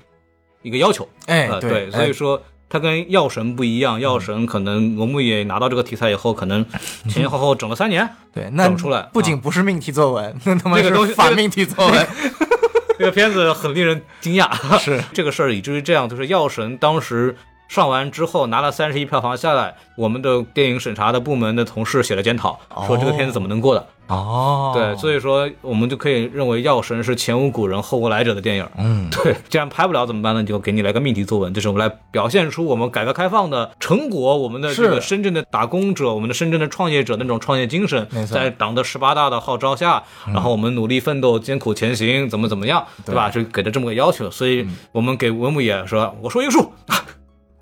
A: 一个要求，
B: 哎，
A: 呃，
B: 对，
A: 所以说它跟药神不一样，药神可能文牧野拿到这个题材以后，可能前前后后整了三年，
B: 对，那
A: 整出来
B: 不仅不是命题作文，那他妈是反命题作文。
A: 这个片子很令人惊讶，是 这个事儿以至于这样，就是药神当时上完之后拿了三十亿票房下来，我们的电影审查的部门的同事写了检讨，说这个片子怎么能过的？
B: 哦，
A: 对，所以说我们就可以认为药神是前无古人后无来者的电影。
B: 嗯，
A: 对，既然拍不了怎么办呢？就给你来个命题作文，就是我们来表现出我们改革开放的成果，我们的这个深圳的打工者，我们的深圳的创业者那种创业精神在党的十八大的号召下，然后我们努力奋斗，艰苦前行，怎么怎么样，对吧？就给的这么个要求，所以我们给文牧野说，我说一个数，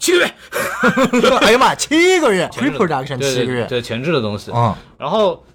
A: 七个月，
B: 哎呀妈，七个月
A: 对
B: 七个月，
A: 对，前置的东西。
B: 嗯，
A: 然后，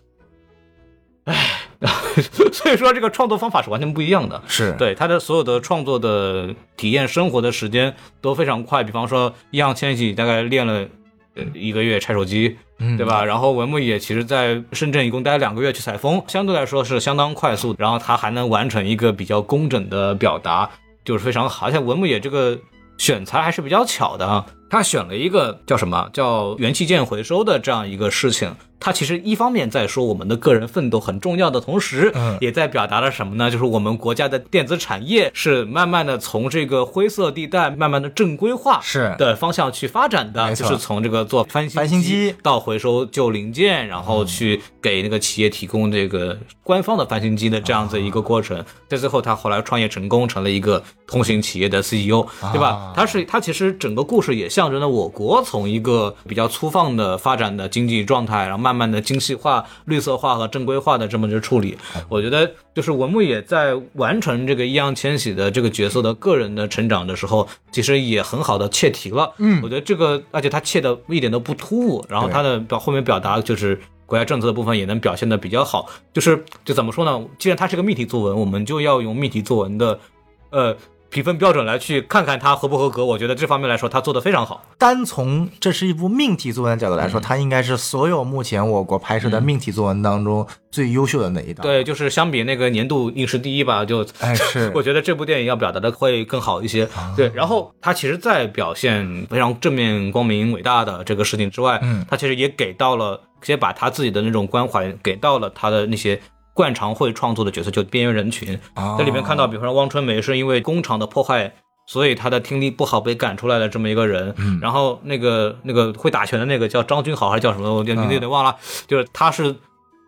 A: 所以说这个创作方法是完全不一样的。
B: 是
A: 对他的所有的创作的体验生活的时间都非常快，比方说易烊千玺大概练了呃一个月拆手机，对吧？然后文牧野其实在深圳一共待了两个月去采风，相对来说是相当快速，然后他还能完成一个比较工整的表达，就是非常好。而且文牧野这个选材还是比较巧的啊，他选了一个叫什么叫元器件回收的这样一个事情。他其实一方面在说我们的个人奋斗很重要的同时，
B: 嗯
A: 也在表达了什么呢？就是我们国家的电子产业是慢慢的从这个灰色地带慢慢的正规化
B: 是
A: 的方向去发展的，就是从这个做翻新
B: 翻新机
A: 到回收旧零件，然后去给那个企业提供这个官方的翻新机的这样子一个过程。在最后，他后来创业成功，成了一个通行企业的 CEO，对吧
B: 啊？
A: 他是他其实整个故事也象征了我国从一个比较粗放的发展的经济状态，然后慢慢的精细化、绿色化和正规化的这么一个处理。我觉得就是文牧野在完成这个易烊千玺的这个角色的个人的成长的时候，其实也很好的切题了。嗯，我觉得这个而且他切的一点都不突兀，然后他的表后面表达就是。国家政策的部分也能表现的比较好，就是就怎么说呢？既然它是个命题作文，我们就要用命题作文的，呃，评分标准来去看看它合不合格。我觉得这方面来说，他做的非常好。
B: 单从这是一部命题作文的角度来
A: 嗯
B: 说，它应该是所有目前我国拍摄的命题作文当中最优秀的那一档。，
A: 对，就是相比那个年度影视第一吧，就
B: 哎是
A: 我觉得这部电影要表达的会更好一些。对，然后他其实，在表现非常正面、光明、伟大的这个事情之外，
B: 嗯
A: 他其实也给到了，也把他自己的那种关怀给到了他的那些。惯常会创作的角色就边缘人群，
B: 哦
A: 在里面看到，比方说汪春梅是因为工厂的破坏，所以他的听力不好被赶出来的这么一个人。
B: 嗯
A: 然后那个那个会打拳的那个叫张君豪还是叫什么，我名字有点忘了，就是他是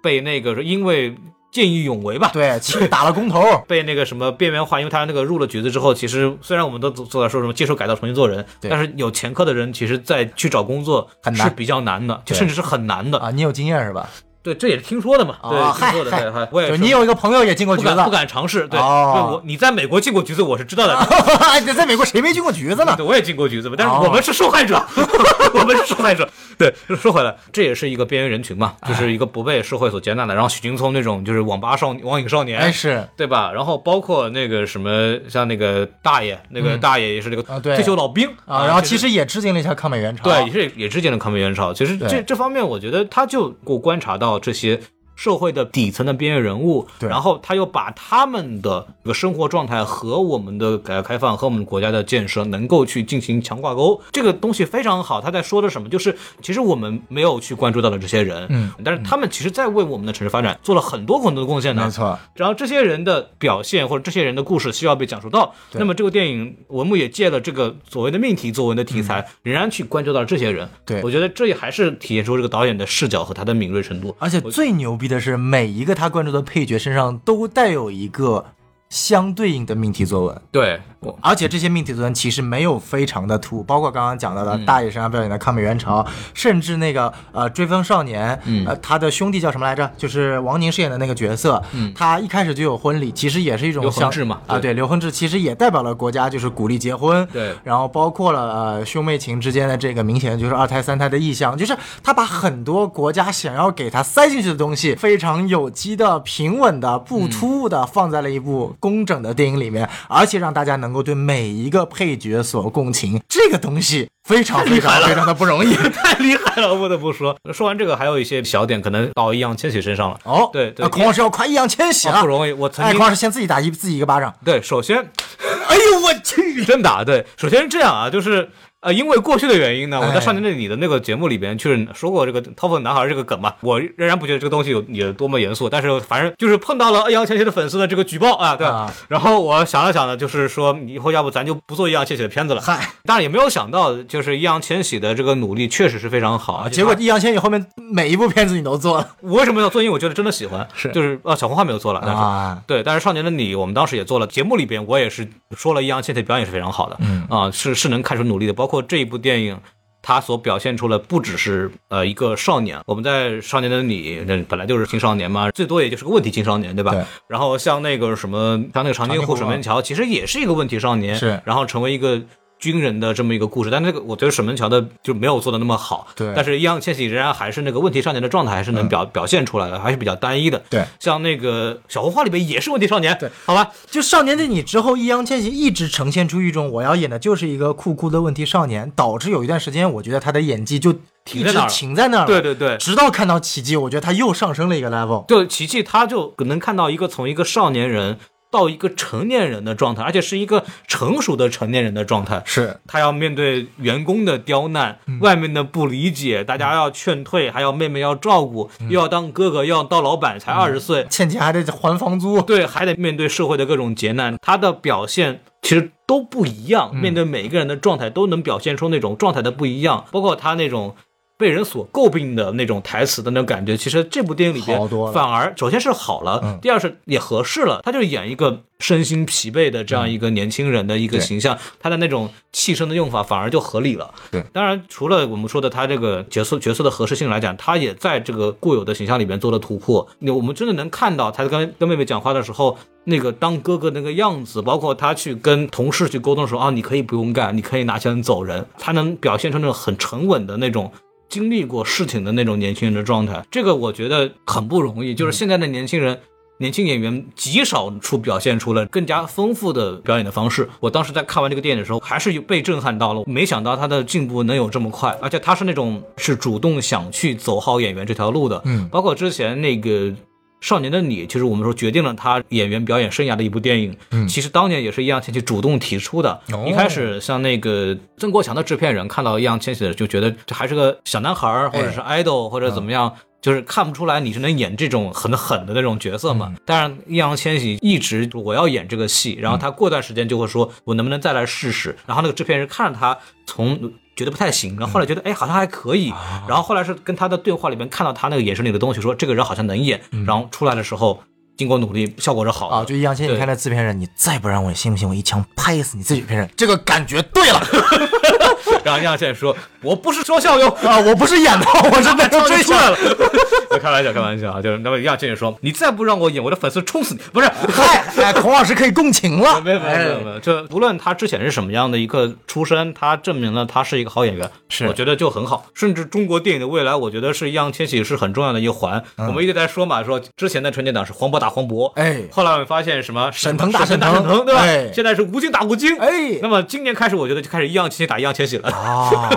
A: 被那个因为见义勇为吧，
B: 对，打了工头，
A: 被那个什么边缘化，因为他那个入了局子之后，其实虽然我们都都在说什么接受改造重新做人，但是有前科的人，其实在去找工作是比较难的，就甚至是很难的。
B: 啊，你有经验是吧？
A: 对，这也是听说的嘛，
B: 哦
A: 对，
B: 嗨
A: 听说的，对，嗨我也
B: 就是你有一个朋友也进过局子，
A: 不敢不敢尝试，对，
B: 哦
A: 对我你在美国进过局子，我是知道的。
B: 哎在美国谁没进过局子呢？
A: 对，我也进过局子嘛，但是
B: 哦
A: 我们是受害者，我们是受害者。对，说回来，这也是一个边缘人群嘛，就是一个不被社会所接纳的。然后许君聪那种就是网吧少网瘾少年，
B: 哎是
A: 对吧？然后包括那个什么，像那个大爷，那个大爷也是那个
B: 啊对
A: 退休老兵
B: 啊，然后其实也致敬了一下抗美援朝，
A: 对，也是也致敬了抗美援朝。其实这这方面，我觉得他就给我观察到这些。社会的底层的边缘人物，然后他又把他们的一个生活状态和我们的改革开放和我们国家的建设能够去进行强挂钩，这个东西非常好。他在说的什么？就是其实我们没有去关注到的这些人，
B: 嗯，
A: 但是他们其实在为我们的城市发展做了很多很多的贡献呢。
B: 没错，
A: 然后这些人的表现或者这些人的故事需要被讲述到，那么这个电影文牧也借了这个所谓的命题作文的题材，仍然去关注到了这些人。
B: 嗯对
A: 我觉得这也还是体现出这个导演的视角和他的敏锐程度。
B: 而且最牛逼的是，每一个他关注的配角身上都带有一个相对应的命题作文。
A: 对，我
B: 而且这些命题作文其实没有非常的突兀，包括刚刚讲到的大爷身上表演的抗美援朝，甚至那个呃追风少年，
A: 嗯。
B: 呃他的兄弟叫什么来着？就是王宁饰演的那个角色，
A: 嗯。
B: 他一开始就有婚礼，其实也是一种
A: 刘恒志嘛
B: 啊，
A: 对。
B: 对，刘恒志其实也代表了国家，就是鼓励结婚，
A: 对。
B: 然后包括了呃兄妹情之间的这个明显就是二胎三胎的意向，就是他把很多国家想要给他塞进去的东西，非常有机的、平稳的、不突兀的放在了一部工整的电影里面，而且让大家能够对每一个配角所共情，这个东西非常非常非常的不容易。
A: 太厉害了，不得不说。说完这个，还有一些小点可能到易烊千玺身上了。
B: 哦，
A: 对对
B: 那孔老师要夸易烊千玺了
A: 啊不，容易，我曾
B: 哎，
A: 经
B: 孔老师先自己打一自己一个巴掌。
A: 对，首先
B: 哎呦我去！
A: 真打对，首先是这样啊，就是呃，因为过去的原因呢，我在
B: 哎。
A: 少年的你的那个节目里边确实说过这个掏粪男孩这个梗嘛，我仍然不觉得这个东西有有多么严肃，但是反正就是碰到了易烊千玺的粉丝的这个举报啊，对吧
B: 啊？
A: 然后我想了想呢，就是说以后要不咱就不做易烊千玺的片子了。
B: 嗨，
A: 当然也没有想到，就是易烊千玺的这个努力确实是非常好，而且
B: 结果易烊千玺后面每一部片子你都做了。
A: 我为什么要做？因为我觉得真的喜欢，
B: 是
A: 就是呃小红花没有做了，但是
B: 啊，
A: 对，但是《少年的你》我们当时也做了，节目里边我也是说了易烊千玺表演是非常好的，
B: 嗯。
A: 啊、是是能看出努力的，包括这一部电影。他所表现出来不只是呃一个少年，我们在《少年的你》那本来就是青少年嘛，最多也就是个问题青少年，对吧？
B: 对
A: 然后像那个什么，像那个长津湖
B: 长津湖
A: 水门桥，其实也是一个问题少年，
B: 是
A: 然后成为一个军人的这么一个故事，但这个我觉得沈门桥的就没有做的那么好。
B: 对
A: 但是易烊千玺仍然还是那个问题少年的状态，还是能表、表现出来的，还是比较单一的。
B: 对
A: 像那个小红花里边也是问题少年，
B: 对，
A: 好吧，
B: 就《少年的你》之后，易烊千玺一直呈现出一种我要演的就是一个酷酷的问题少年，导致有一段时间，我觉得他的演技就一直
A: 停在那儿
B: 停在那儿了。
A: 对对对。
B: 直到看到奇迹，我觉得他又上升了一个 level。
A: 就奇迹，他就能看到一个从一个少年人到一个成年人的状态，而且是一个成熟的成年人的状态。
B: 是
A: 他要面对员工的刁难，外面的不理解，大家要劝退，还有妹妹要照顾，又要当哥哥，又要当老板，才二十岁，
B: 欠钱还得还房租。
A: 对，还得面对社会的各种劫难，他的表现其实都不一样。面对每一个人的状态，都能表现出那种状态的不一样，包括他那种。被人所诟病的那种台词的那种感觉，其实这部电影里边反而首先是好了，
B: 嗯
A: 第二是也合适了。他就演一个身心疲惫的这样一个年轻人的一个形象，他的那种气声的用法反而就合理了。
B: 对，
A: 当然除了我们说的他这个角色角色的合适性来讲，他也在这个固有的形象里边做了突破。那我们真的能看到他跟跟妹妹讲话的时候，那个当哥哥那个样子，包括他去跟同事去沟通的时候啊，你可以不用干，你可以拿钱走人，他能表现出那种很沉稳的那种。经历过事情的那种年轻人的状态，这个我觉得很不容易。就是现在的年轻人，年轻演员极少出表现出了更加丰富的表演的方式。我当时在看完这个电影的时候，还是有被震撼到了。没想到他的进步能有这么快，而且他是那种是主动想去走好演员这条路的。
B: 嗯
A: 包括之前那个。少年的你，其实我们说决定了他演员表演生涯的一部电影。
B: 嗯
A: 其实当年也是易烊千玺主动提出的。
B: 哦
A: 一开始像那个曾国强的制片人看到易烊千玺的，就觉得这还是个小男孩儿，或者是 idol，或者怎么样。就是看不出来你是能演这种很狠的那种角色嘛。但是，易烊千玺一直我要演这个戏，然后他过段时间就会说，我能不能再来试试？然后那个制片人看着他从觉得不太行，然后后来觉得哎好像还可以，然后后来是跟他的对话里面看到他那个眼神里的东西，说这个人好像能演，然后出来的时候经过努力，效果是好的。
B: 啊，就易烊千玺
A: 你
B: 看那制片人，你再不让我信不信我一枪拍死你自己片人？这个感觉对了
A: 然后易烊千玺说：“我不是说笑哟。”
B: 啊，我不是演的，我是被
A: 追出来了，开玩笑，开玩笑啊！就是那么易烊千玺说：“你再不让我演，我的粉丝冲死你！”不是，
B: 嗨，哎，孔老师可以共情了。
A: 没有没有没有
B: 哎
A: 没有，这无论他之前是什么样的一个出身，他证明了他是一个好演员，
B: 是
A: 我觉得就很好。甚至中国电影的未来，我觉得是易烊千玺是很重要的一环。我们一直在说嘛，说之前的春节档是黄渤打黄渤，
B: 哎
A: 后来我们发现什么
B: 沈腾打
A: 沈
B: 沈腾
A: 腾，对吧？
B: 哎
A: 现在是吴京打吴京，
B: 哎
A: 那么今年开始，我觉得就开始易烊千玺打易烊千玺了。
B: 啊，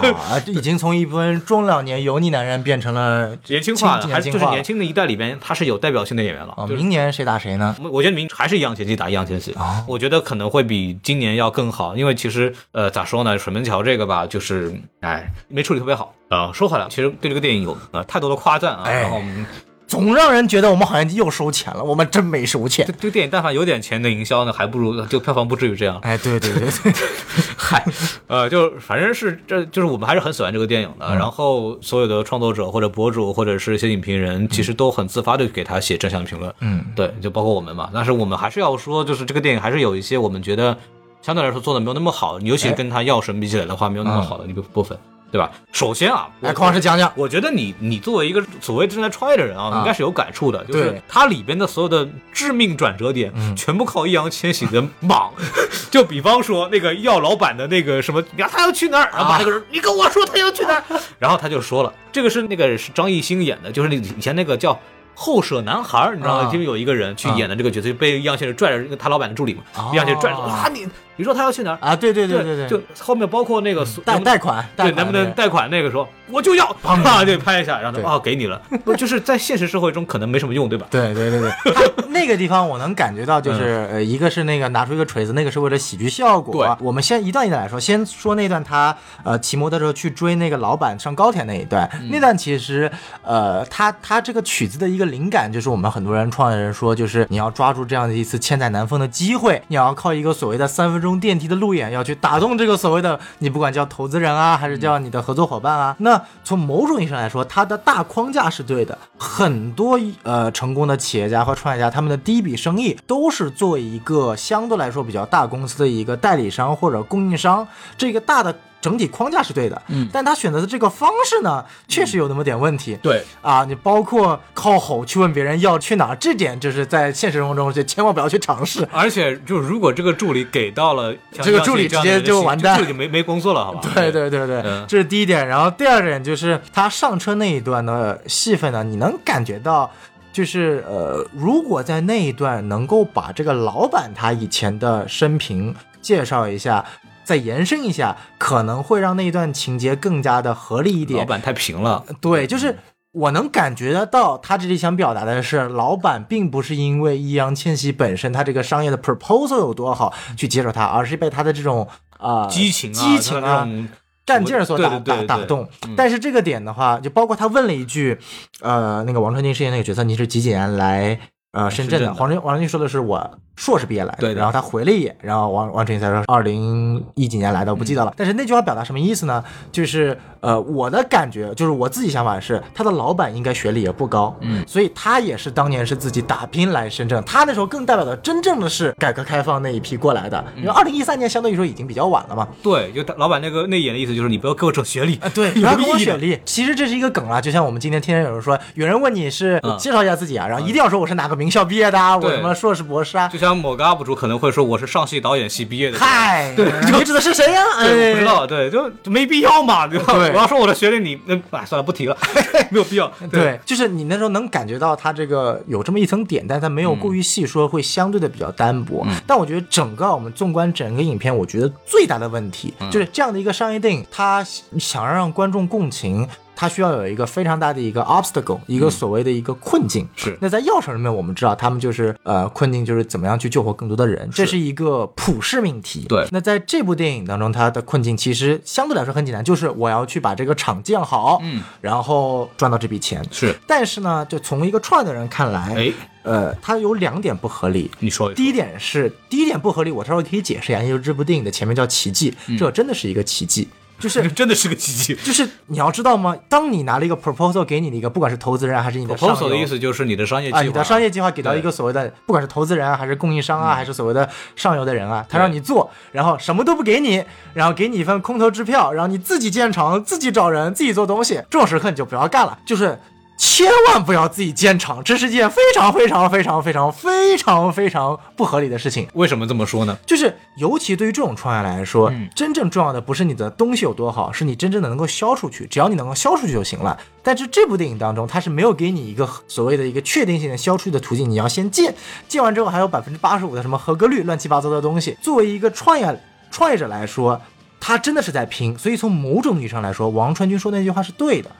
B: 已经从一部分中老年油腻男人变成了
A: 年轻化的，还是就是年轻的一代里边，他是有代表性的演员了。
B: 啊。明年谁打谁呢？
A: 我觉得明还是易烊千玺打易烊千玺，
B: 啊
A: 我觉得可能会比今年要更好，因为其实呃咋说呢，水门桥这个吧，就是哎没处理特别好啊、说回来，其实对这个电影有呃太多的夸赞啊，
B: 哎
A: 然后我们
B: 总让人觉得我们好像又收钱了，我们真没收钱
A: 这。这个电影但凡有点钱的营销呢，还不如就票房不至于这样。
B: 哎，对对对对，
A: 嗨，呃，就反正是这就是我们还是很喜欢这个电影的。
B: 嗯
A: 然后所有的创作者或者博主或者是一些影评人，其实都很自发的给他写正向评论。
B: 嗯，
A: 对，就包括我们嘛。但是我们还是要说，就是这个电影还是有一些我们觉得相对来说做的没有那么好，尤其是跟他《药神》比起来的话，没有那么好的一个部分，对吧？首先啊，我
B: 来，孔老师讲讲。
A: 我觉得你你作为一个所谓正在创业的人啊，
B: 啊
A: 应该是有感触的，就是
B: 对
A: 它里边的所有的致命转折点，
B: 嗯
A: 全部靠易烊千玺的莽。就比方说那个药老板的那个什么，你看他要去哪儿，然后把那个人，你跟我说他要去哪儿，然后他就说了，这个是那个是张艺兴演的，就是那以前那个叫。后舍男孩，你知道吗？
B: 啊
A: 就有一个人去演的这个角色，就被易烊千玺拽着他老板的助理嘛，
B: 哦
A: 易烊千玺拽着哇啊，你你说他要去哪儿？
B: 啊，对对对对对，
A: 就后面包括那个
B: 贷贷款，贷
A: 对，能不能贷款那个说我就要，啊，对，拍一下，然后
B: 对
A: 他哦给你了，不就是在现实社会中可能没什么用，对吧？
B: 对对对对，他那个地方我能感觉到，就是、呃，一个是那个拿出一个锤子，那个是为了喜剧效果。
A: 对。
B: 我们先一段一段来说，先说那段他呃骑摩托车去追那个老板上高铁那一段，那段其实呃他他这个曲子的一个灵感就是我们很多人创业人说，就是你要抓住这样的一次千载难逢的机会，你要靠一个所谓的三分钟电梯的路演，要去打动这个所谓的你不管叫投资人啊，还是叫你的合作伙伴啊。那从某种意义上来说，它的大框架是对的。很多呃成功的企业家和创业家，他们的第一笔生意都是做一个相对来说比较大公司的一个代理商或者供应商，这个大的。整体框架是对的，嗯，但他选择的这个方式呢，确实有那么点问题。
A: 对，
B: 啊，你包括靠吼去问别人要去哪儿，这点就是在现实生活中就千万不要去尝试。
A: 而且就如果这个助理给到了像
B: 这个助理直接就完蛋
A: 这助理就没没工作了，好吧？
B: 对对对对，
A: 嗯
B: 这是第一点。然后第二点就是他上车那一段的戏份呢，你能感觉到，就是呃，如果在那一段能够把这个老板他以前的生平介绍一下，再延伸一下，可能会让那一段情节更加的合理一点。
A: 老板太平了，
B: 对，就是。我能感觉得到，他这里想表达的是，老板并不是因为易烊千玺本身他这个商业的 proposal 有多好去接受他，而是被他的这种啊、
A: 激情啊，
B: 激情啊、
A: 他这种
B: 干劲儿所打打打动
A: 嗯。
B: 但是这个点的话，就包括他问了一句，呃，那个王传君饰演那个角色，你是几几年来呃深圳的？
A: 深圳的
B: 黄传王传君说的是我硕士毕业来的，
A: 对的
B: 然后他回了一眼，然后王王传君才说二零一几年来的，我不记得了。
A: 嗯
B: 但是那句话表达什么意思呢？就是呃，我的感觉就是我自己想法是，他的老板应该学历也不高，
A: 嗯
B: 所以他也是当年是自己打拼来深圳，他那时候更代表的真正的是改革开放那一批过来的，
A: 嗯
B: 因为二零一三年相对于说已经比较晚了嘛。
A: 对，就他老板那个那眼的意思就是你不要给我整学历
B: 啊，对，
A: 有
B: 不要给我。学历。其实这是一个梗啊，就像我们今天天天有人说，有人问你是
A: 嗯
B: 介绍一下自己啊，然后一定要说我是哪个名校毕业的啊，我什么硕士博士啊。
A: 就像某个 UP 主可能会说我是上戏导演系毕业的，
B: 嗨，对你指的是谁呀？
A: 对，我不知
B: 哎。
A: 道，对，就就没必要嘛，对吧？
B: 对
A: 我要说我的学历，你那哎算了，不提了，没有必要。
B: 对，就是你那时候能感觉到他这个有这么一层点，但他没有过于细说，会相对的比较单薄。但我觉得整个我们纵观整个影片，我觉得最大的问题、就是这样的一个商业电影，它想让观众共情。它需要有一个非常大的一个 obstacle，一个所谓的一个困境。
A: 是。
B: 那在药厂里面，我们知道他们就是呃困境就是怎么样去救活更多的人，这是一个普世命题。
A: 对。
B: 那在这部电影当中，它的困境其实相对来说很简单，就是我要去把这个厂建好，
A: 嗯，
B: 然后赚到这笔钱。
A: 是，
B: 但是呢，就从一个创业的人看来，
A: 哎，
B: 呃，它有两点不合理。
A: 你说一说。
B: 第一点是，第一点不合理，我稍微可以解释一下，因为这部电影的前面叫奇迹，
A: 嗯。
B: 这真的是一个奇迹，就是。
A: 真的是个奇迹。
B: 就是你要知道吗？当你拿了一个 proposal 给你的一个，不管是投资人还是你的
A: proposal 的意思就是你的商业计划，
B: 啊，你的商业计划给到一个所谓的，不管是投资人啊，还是供应商啊，还是所谓的上游的人啊，他让你做，然后什么都不给你，然后给你一份空头支票，然后你自己建厂、自己找人、自己做东西，这种时刻你就不要干了，就是。千万不要自己建厂，这是件非常非常非常非常非常非常不合理的事情。
A: 为什么这么说呢？
B: 就是尤其对于这种创业来说，
A: 嗯
B: 真正重要的不是你的东西有多好，是你真正的能够销出去。只要你能够销出去就行了。但是这部电影当中，它是没有给你一个所谓的一个确定性的销出去的途径，你要先建，建完之后还有百分之八十五的什么合格率，乱七八糟的东西。作为一个创业创业者来说，他真的是在拼。所以从某种意义上来说，王传君说那句话是对的。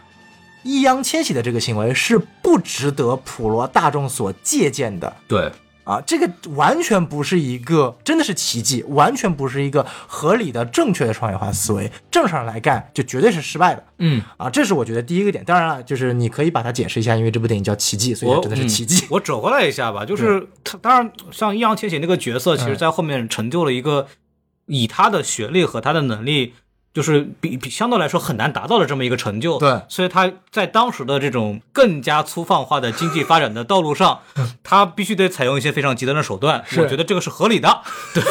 B: 易烊千玺的这个行为是不值得普罗大众所借鉴的。
A: 对，
B: 啊，这个完全不是一个，真的是奇迹，完全不是一个合理的、正确的创业化思维。正常人来干，就绝对是失败的。
A: 嗯，
B: 啊，这是我觉得第一个点。当然了，就是你可以把它解释一下，因为这部电影叫《奇迹》，所以它真的是奇迹
A: 嗯。我折回来一下吧，就是他，当然像易烊千玺那个角色，其实在后面成就了一个以他的学历和他的能力。就是比比相对来说很难达到的这么一个成就，
B: 对
A: 所以他在当时的这种更加粗放化的经济发展的道路上，他必须得采用一些非常极端的手段，我觉得这个是合理的，对，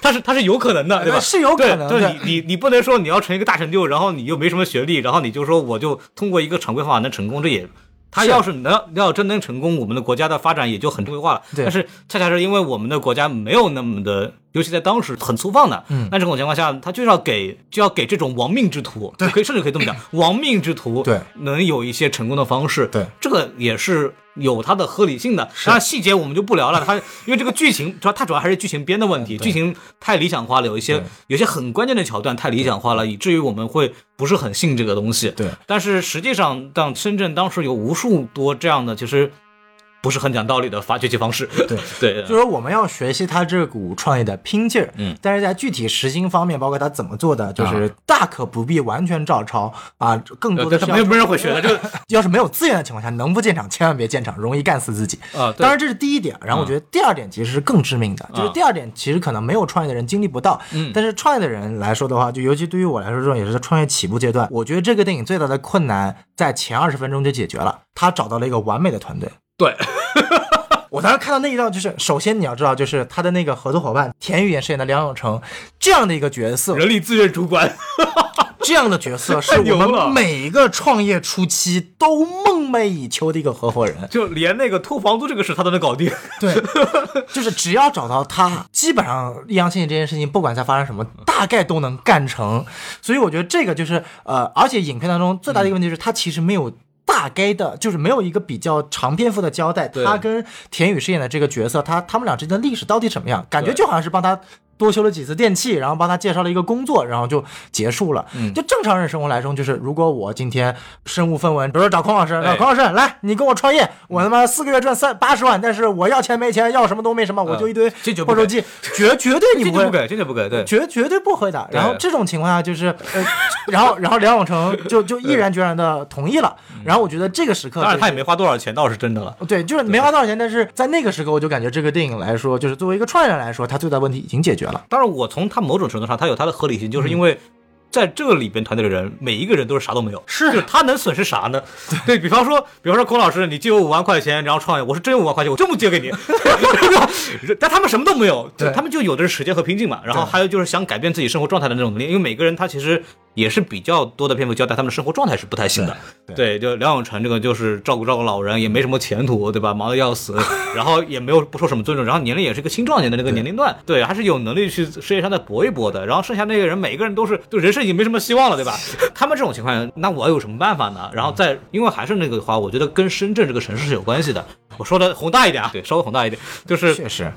A: 他是他是有可能的，对吧？
B: 是有可能的
A: 对，对你你你不能说你要成一个大成就，然后你又没什么学历，然后你就说我就通过一个常规方法能成功，这也。他要是能要真能成功，我们的国家的发展也就很正规化了。
B: 对
A: 但是恰恰是因为我们的国家没有那么的，尤其在当时很粗放的。
B: 嗯
A: 那这种情况下，他就要给就要给这种亡命之徒，对可以甚至可以这么讲，亡命之徒
B: 对
A: 能有一些成功的方式。
B: 对
A: 这个也是有它的合理性的。当然细节我们就不聊了，它 因为这个剧情主要它主要还是剧情编的问题，剧情太理想化了，有一些有些很关键的桥段太理想化了，以至于我们会不是很信这个东西。
B: 对，
A: 但是实际上，当深圳当时有无数多这样的，其实不是很讲道理的发掘机方式。
B: 对
A: 对
B: 就是说我们要学习他这股创业的拼劲儿，
A: 嗯，
B: 但是在具体实行方面，包括他怎么做的，就是大可不必完全照抄啊，更多的是
A: 没有没有人会学的，这个。
B: 要是没有资源的情况下，能不建厂千万别建厂，容易干死自己。
A: 啊，
B: 当然这是第一点，然后我觉得第二点其实是更致命的，就是第二点其实可能没有创业的人经历不到，
A: 嗯。
B: 但是创业的人来说的话，就尤其对于我来说，这种也是在创业起步阶段，我觉得这个电影最大的困难在前二十分钟就解决了，他找到了一个完美的团队，
A: 对，
B: 我当时看到那一段，就是首先你要知道，就是他的那个合作伙伴田雨演饰演的梁永成这样的一个角色，
A: 人力资源主管，
B: 这样的角色是 我们每一个创业初期都梦寐以求的一个合伙人。
A: 就连那个偷房租这个事他都能搞定。
B: 对，就是只要找到他，基本上易烊千玺这件事情，不管再发生什么，大概都能干成。所以我觉得这个就是呃，而且影片当中最大的一个问题是，他其实没有。大概的，就是没有一个比较长篇幅的交代，他跟田雨饰演的这个角色，他他们俩之间的历史到底什么样？感觉就好像是帮他多修了几次电器，然后帮他介绍了一个工作，然后就结束了。
A: 嗯
B: 就正常人生活来说，就是如果我今天身无分文，比如说找孔老师，
A: 哎
B: 孔老师来，你跟我创业，我他妈四个月赚三八十万，但是我要钱没钱，要什么都没什么，我就一堆破手机，绝绝对你不会
A: 这就不。给，对。
B: 绝绝对不会的。然后这种情况下就是，呃，然后然后梁永成就就毅然决然的同意了。然后我觉得这个时刻、
A: 当然他也没花多少钱，倒是真的了。
B: 对，就是没花多少钱，但是在那个时刻，我就感觉这个电影来说，就是作为一个创业人来说，他最大问题已经解决了。
A: 当然，我从他某种程度上，他有他的合理性，就是因为在这个里边团队的人，每一个人都是啥都没有，
B: 是。
A: 就是他能损失啥呢？对。比方说，比方说孔老师，你借我五万块钱，然后创业，我是真有五万块钱，我 真不借给你，但他们什么都没有，
B: 对。
A: 他们就有的是时间和拼劲嘛，然后还有就是想改变自己生活状态的那种能力，因为每个人他其实也是比较多的篇幅交代他们的生活状态是不太行的，
B: 对
A: 对，就梁永成这个就是照顾照顾老人，也没什么前途，对吧？忙得要死，然后也没有不受什么尊重，然后年龄也是一个青壮年的那个年龄段，对，还是有能力去事业上再搏一搏的。然后剩下那个人，每个人都是就人生已经没什么希望了，对吧？他们这种情况，那我有什么办法呢？然后再因为还是那个话，我觉得跟深圳这个城市是有关系的。我说的宏大一点啊，对，稍微宏大一点，就是
B: 确实，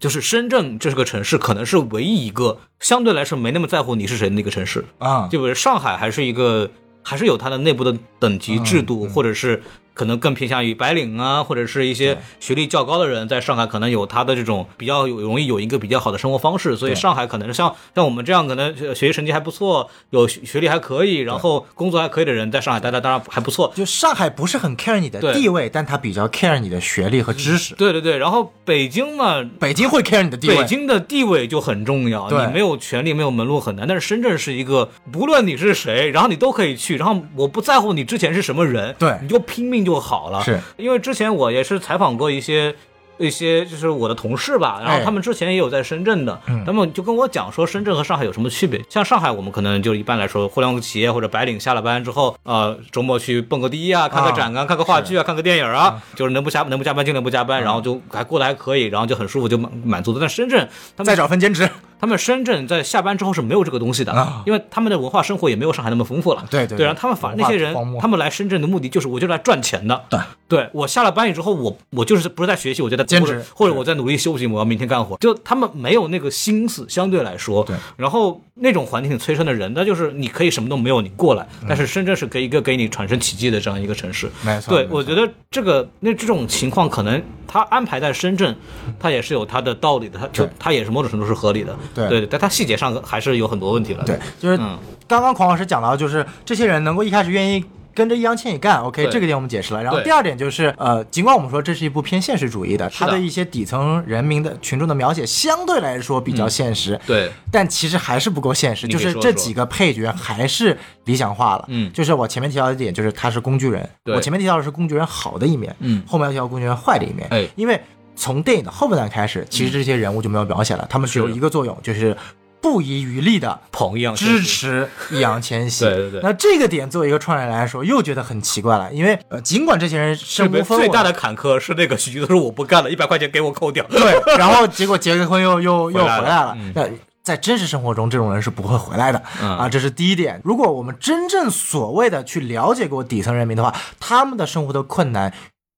A: 就是深圳这是个城市可能是唯一一个相对来说没那么在乎你是谁的那个城市。
B: 啊，
A: 就比如上海还是一个，还是有它的内部的等级制度，
B: 嗯
A: 或者是可能更偏向于白领啊，或者是一些学历较高的人，在上海可能有他的这种比较有容易有一个比较好的生活方式，所以上海可能像像我们这样可能学习成绩还不错，有学学历还可以，然后工作还可以的人，在上海待待当然还不错。
B: 就上海不是很 care 你的地位，但他比较 care 你的学历和知识。
A: 对对对，然后北京嘛，
B: 北京会 care 你的地位，
A: 北京的地位就很重要，你没有权利，没有门路很难。但是深圳是一个，不论你是谁，然后你都可以去，然后我不在乎你之前是什么人，
B: 对
A: 你就拼命就好了。
B: 是
A: 因为之前我也是采访过一些。一些就是我的同事吧，然后
B: 哎
A: 他们之前也有在深圳的，
B: 嗯
A: 他们就跟我讲说深圳和上海有什么区别。像上海，我们可能就一般来说，互联网企业或者白领下了班之后，呃，周末去蹦个迪啊，看个展啊，看个话剧啊，看个电影啊，就是能不加能不加班尽量不加班，然后就还过得还可以，然后就很舒服，就满满足的。但深圳他们
B: 再找份兼职。
A: 他们深圳在下班之后是没有这个东西的，
B: 啊
A: 因为他们的文化生活也没有上海那么丰富了。
B: 对对
A: 对，然后他们反正那些人他们来深圳的目的就是我就来赚钱的。
B: 对，
A: 对我下了班之后，我我就是不是在学习，我就在
B: 兼职
A: 或者或者我在努力休息，我要明天干活。就他们没有那个心思，相对来说，
B: 对。
A: 然后那种环境催生的人，那就是你可以什么都没有，你过来，
B: 嗯
A: 但是深圳是给一个给你产生奇迹的这样一个城市。
B: 没错没，错
A: 对我觉得这个那这种情况，可能他安排在深圳，他也是有他的道理的，他就他也是某种程度是合理的。
B: 对
A: 对，但他细节上还是有很多问题了。
B: 对，就是
A: 嗯
B: 刚刚狂老师讲到，就是这些人能够一开始愿意。跟着易烊千玺干，OK，这个点我们解释了。然后第二点就是，呃，尽管我们说这是一部偏现实主义的，
A: 他的
B: 一些底层人民的群众的描写相对来说比较现实，
A: 对
B: 但其实还是不够现实，
A: 你
B: 就是这几个配角还是理想化了。
A: 嗯
B: 就是我前面提到的一点，就是他是工具人。
A: 对
B: 我前面提到的是工具人好的一面，
A: 嗯
B: 后面要提到工具人坏的一面。
A: 哎
B: 因为从电影的后半段开始，其实这些人物就没有描写了，他们只有一个作用，就是不遗余力的
A: 捧
B: 支持易烊千玺。
A: 对对对
B: 那这个点作为一个创业人来说，又觉得很奇怪了，因为呃，尽管这些人
A: 这边
B: 身无分文，
A: 最大的坎坷是那个许剧说我不干了，一百块钱给我扣掉。
B: 对，然后结果结个婚又又又
A: 回来了。
B: 那在真实生活中，这种人是不会回来的、
A: 嗯
B: 啊，这是第一点。如果我们真正所谓的去了解过底层人民的话，他们的生活的困难。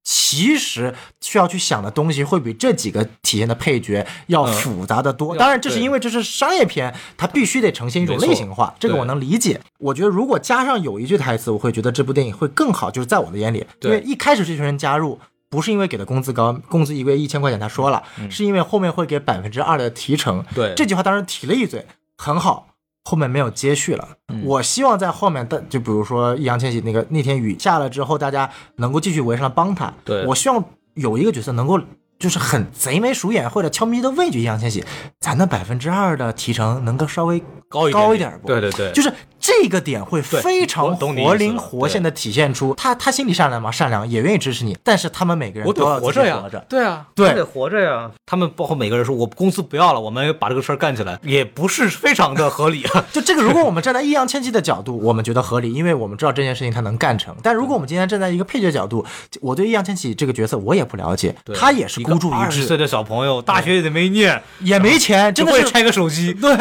B: 其实需要去想的东西会比这几个体现的配角要
A: 嗯
B: 复杂的多。
A: 要
B: 当然，这是因为这是商业片，它必须得呈现一种类型化，这个我能理解。我觉得如果加上有一句台词，我会觉得这部电影会更好。就是在我的眼里，因为一开始这群人加入。不是因为给的工资高，工资一个月一千块钱，他说了，是因为后面会给百分之二的提成。
A: 嗯对
B: 这句话当时提了一嘴，很好，后面没有接续了。
A: 嗯
B: 我希望在后面的，就比如说易烊千玺那个那天雨下了之后，大家能够继续围上来帮他。
A: 对
B: 我希望有一个角色能够。就是很贼眉鼠眼或者悄咪咪的畏惧易烊千玺，咱那百分之二的提成能够稍微
A: 高一
B: 高一点不？
A: 对对对，
B: 就是这个点会非常活灵活现的体现出他他心里善良吗？善良，也愿意支持你，但是他们每个人
A: 我
B: 都要
A: 得活着呀，
B: 活着。
A: 对啊，
B: 对
A: 我得活着呀。他们包括每个人说，我公司不要了，我们把这个事儿干起来，也不是非常的合理啊。
B: 就这个，如果我们站在易烊千玺的角度，我们觉得合理，因为我们知道这件事情他能干成。但如果我们今天站在一个配角角度，我对易烊千玺这个角色我也不了解，他也是孤注一掷，
A: 二十岁的小朋友，大学也得没念，
B: 也没钱，真的是
A: 拆个手机。
B: 对，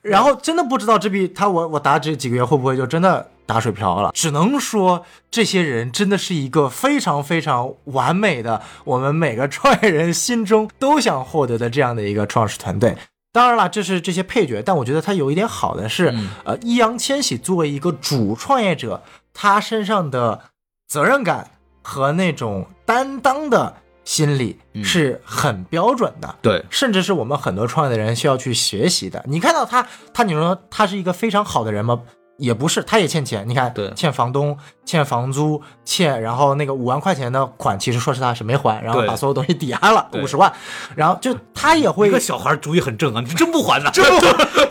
B: 然后真的不知道这笔他我我打这几个月会不会就真的打水漂了？只能说这些人真的是一个非常非常完美的，我们每个创业人心中都想获得的这样的一个创始团队。当然了，这是这些配角，但我觉得他有一点好的是，呃，易烊千玺作为一个主创业者，他身上的责任感和那种担当的心理是很标准的。
A: 对，
B: 甚至是我们很多创业的人需要去学习的。你看到他，他你说他是一个非常好的人吗？也不是，他也欠钱。你看，
A: 对
B: 欠房东、欠房租、欠，然后那个五万块钱的款，其实说实话是没还，然后把所有东西抵押了
A: 对
B: 五十万，然后就他也会
A: 一个小孩主意很正啊，你真不还呢？
B: 这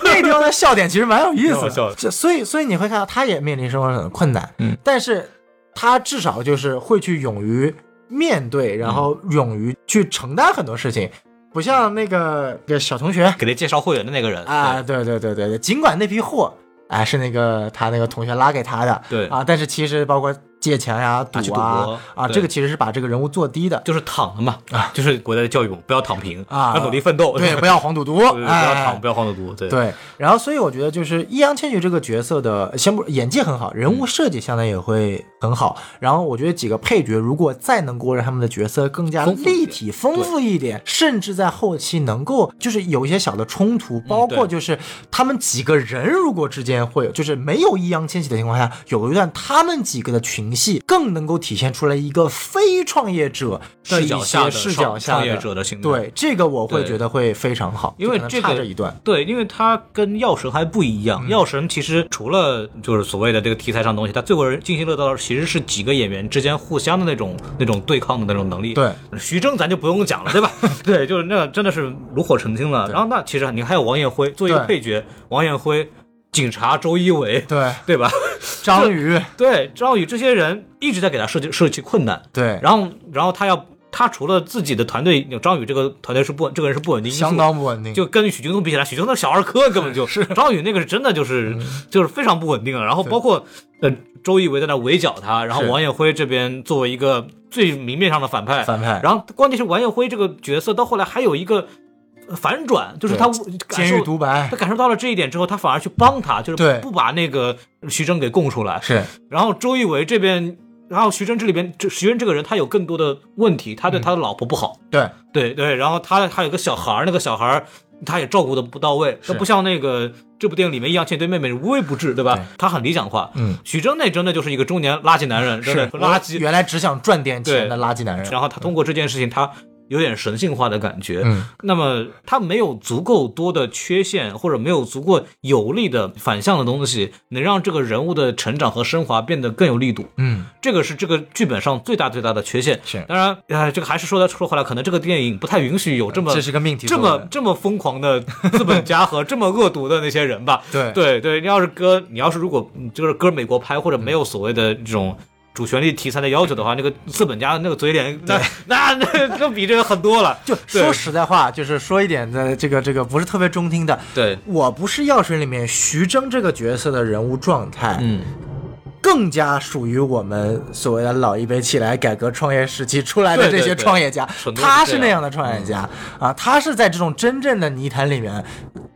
B: 那个地方的笑点其实蛮有意思
A: 的
B: 的，这所以所以你会看到他也面临生活上的困难，
A: 嗯，
B: 但是他至少就是会去勇于面对，然后勇于去承担很多事情，不像那个个小同学
A: 给他介绍会员的那个人
B: 啊，对。对对对对，尽管那批货哎是那个他那个同学拉给他的，
A: 对。
B: 啊，但是其实包括借钱呀、
A: 赌
B: 赌啊啊，这个其实是把这个人物做低的。
A: 就是躺了嘛，啊，就是国家的教育不要躺平
B: 啊。
A: 要努力奋斗，
B: 对，不要黄赌毒，
A: 不要
B: 哎
A: 躺，不要黄赌毒，对。
B: 对，然后所以我觉得就是易烊千玺这个角色的，先不演技很好，人物设计相当也会很好。然后我觉得几个配角如果再能够让他们的角色更加立体、丰富一点，甚至在后期能够就是有一些小的冲突，包括就是他们几个人如果之间会有，就是没有易烊千玺的情况下，有一段他们几个的群戏更能够体现出来一个非创业者的一些视角下
A: 创创业者的行为
B: 对这个我会觉得会非常好，
A: 因为这个
B: 这一段。
A: 对，因为它跟药神还不一样。
B: 嗯
A: 药神其实除了就是所谓的这个题材上的东西，它最后人津津乐道的其实是几个演员之间互相的那种那种对抗的那种能力。
B: 对，
A: 徐峥咱就不用讲了，对吧？对，就是那真的是炉火纯青了。然后那其实你还有王艳辉作为一个配角，王艳辉、警察周一围，
B: 对，
A: 对吧？
B: 张宇，
A: 对，张宇这些人一直在给他设计设计困难。
B: 对，
A: 然后，然后他要他除了自己的团队，有张宇这个团队是不这个人是不稳定
B: 相当不稳定。
A: 就跟许君东比起来，许京东小儿科根本就是 张宇那个是真的就是、
B: 嗯
A: 就是非常不稳定了。然后包括呃周一围在那围剿他，然后王艳辉这边作为一个最明面上的反派，
B: 反派
A: 然后关键是王艳辉这个角色到后来还有一个反转，就是他感
B: 监
A: 受
B: 狱独白
A: 他感受到了这一点之后，他反而去帮他，就是不把那个徐峥给供出来。
B: 是
A: 然后周一围这边，然后徐峥这里边，这徐峥这个人他有更多的问题，他
B: 嗯
A: 对他的老婆不好，
B: 对，
A: 对对，然后他还有个小孩儿，那个小孩儿他也照顾的不到位，
B: 是
A: 他不像那个这部电影里面易烊千玺对妹妹无微不至，对吧？
B: 对
A: 他很理想化。
B: 嗯，
A: 许峥那真的就是一个中年垃圾男人，对
B: 是
A: 不对？垃圾。
B: 原来只想赚点钱的垃圾男人。
A: 然后他通过这件事情，他有点神性化的感觉。
B: 嗯，
A: 那么它没有足够多的缺陷，或者没有足够有力的反向的东西，能让这个人物的成长和升华变得更有力度。
B: 嗯，
A: 这个是这个剧本上最大最大的缺陷。
B: 是
A: 当然，呃，这个还是说来说回来，可能这个电影不太允许有这么
B: 这是个命题
A: 这么这么疯狂的资本家和 这么恶毒的那些人吧。
B: 对
A: 对对，你要是搁你要是如果嗯就是搁美国拍，或者没有所谓的这种。主旋律题材的要求的话，那个资本家的那个嘴脸，那 那那那比这个狠多了。
B: 就说实在话，就是说一点的这个这个不是特别中听的。
A: 对，
B: 我不是药水里面徐峥这个角色的人物状态，
A: 嗯，
B: 更加属于我们所谓的老一辈起来改革创业时期出来的这些创业家他
A: 是
B: 那样的创业家啊，他是在这种真正的泥潭里面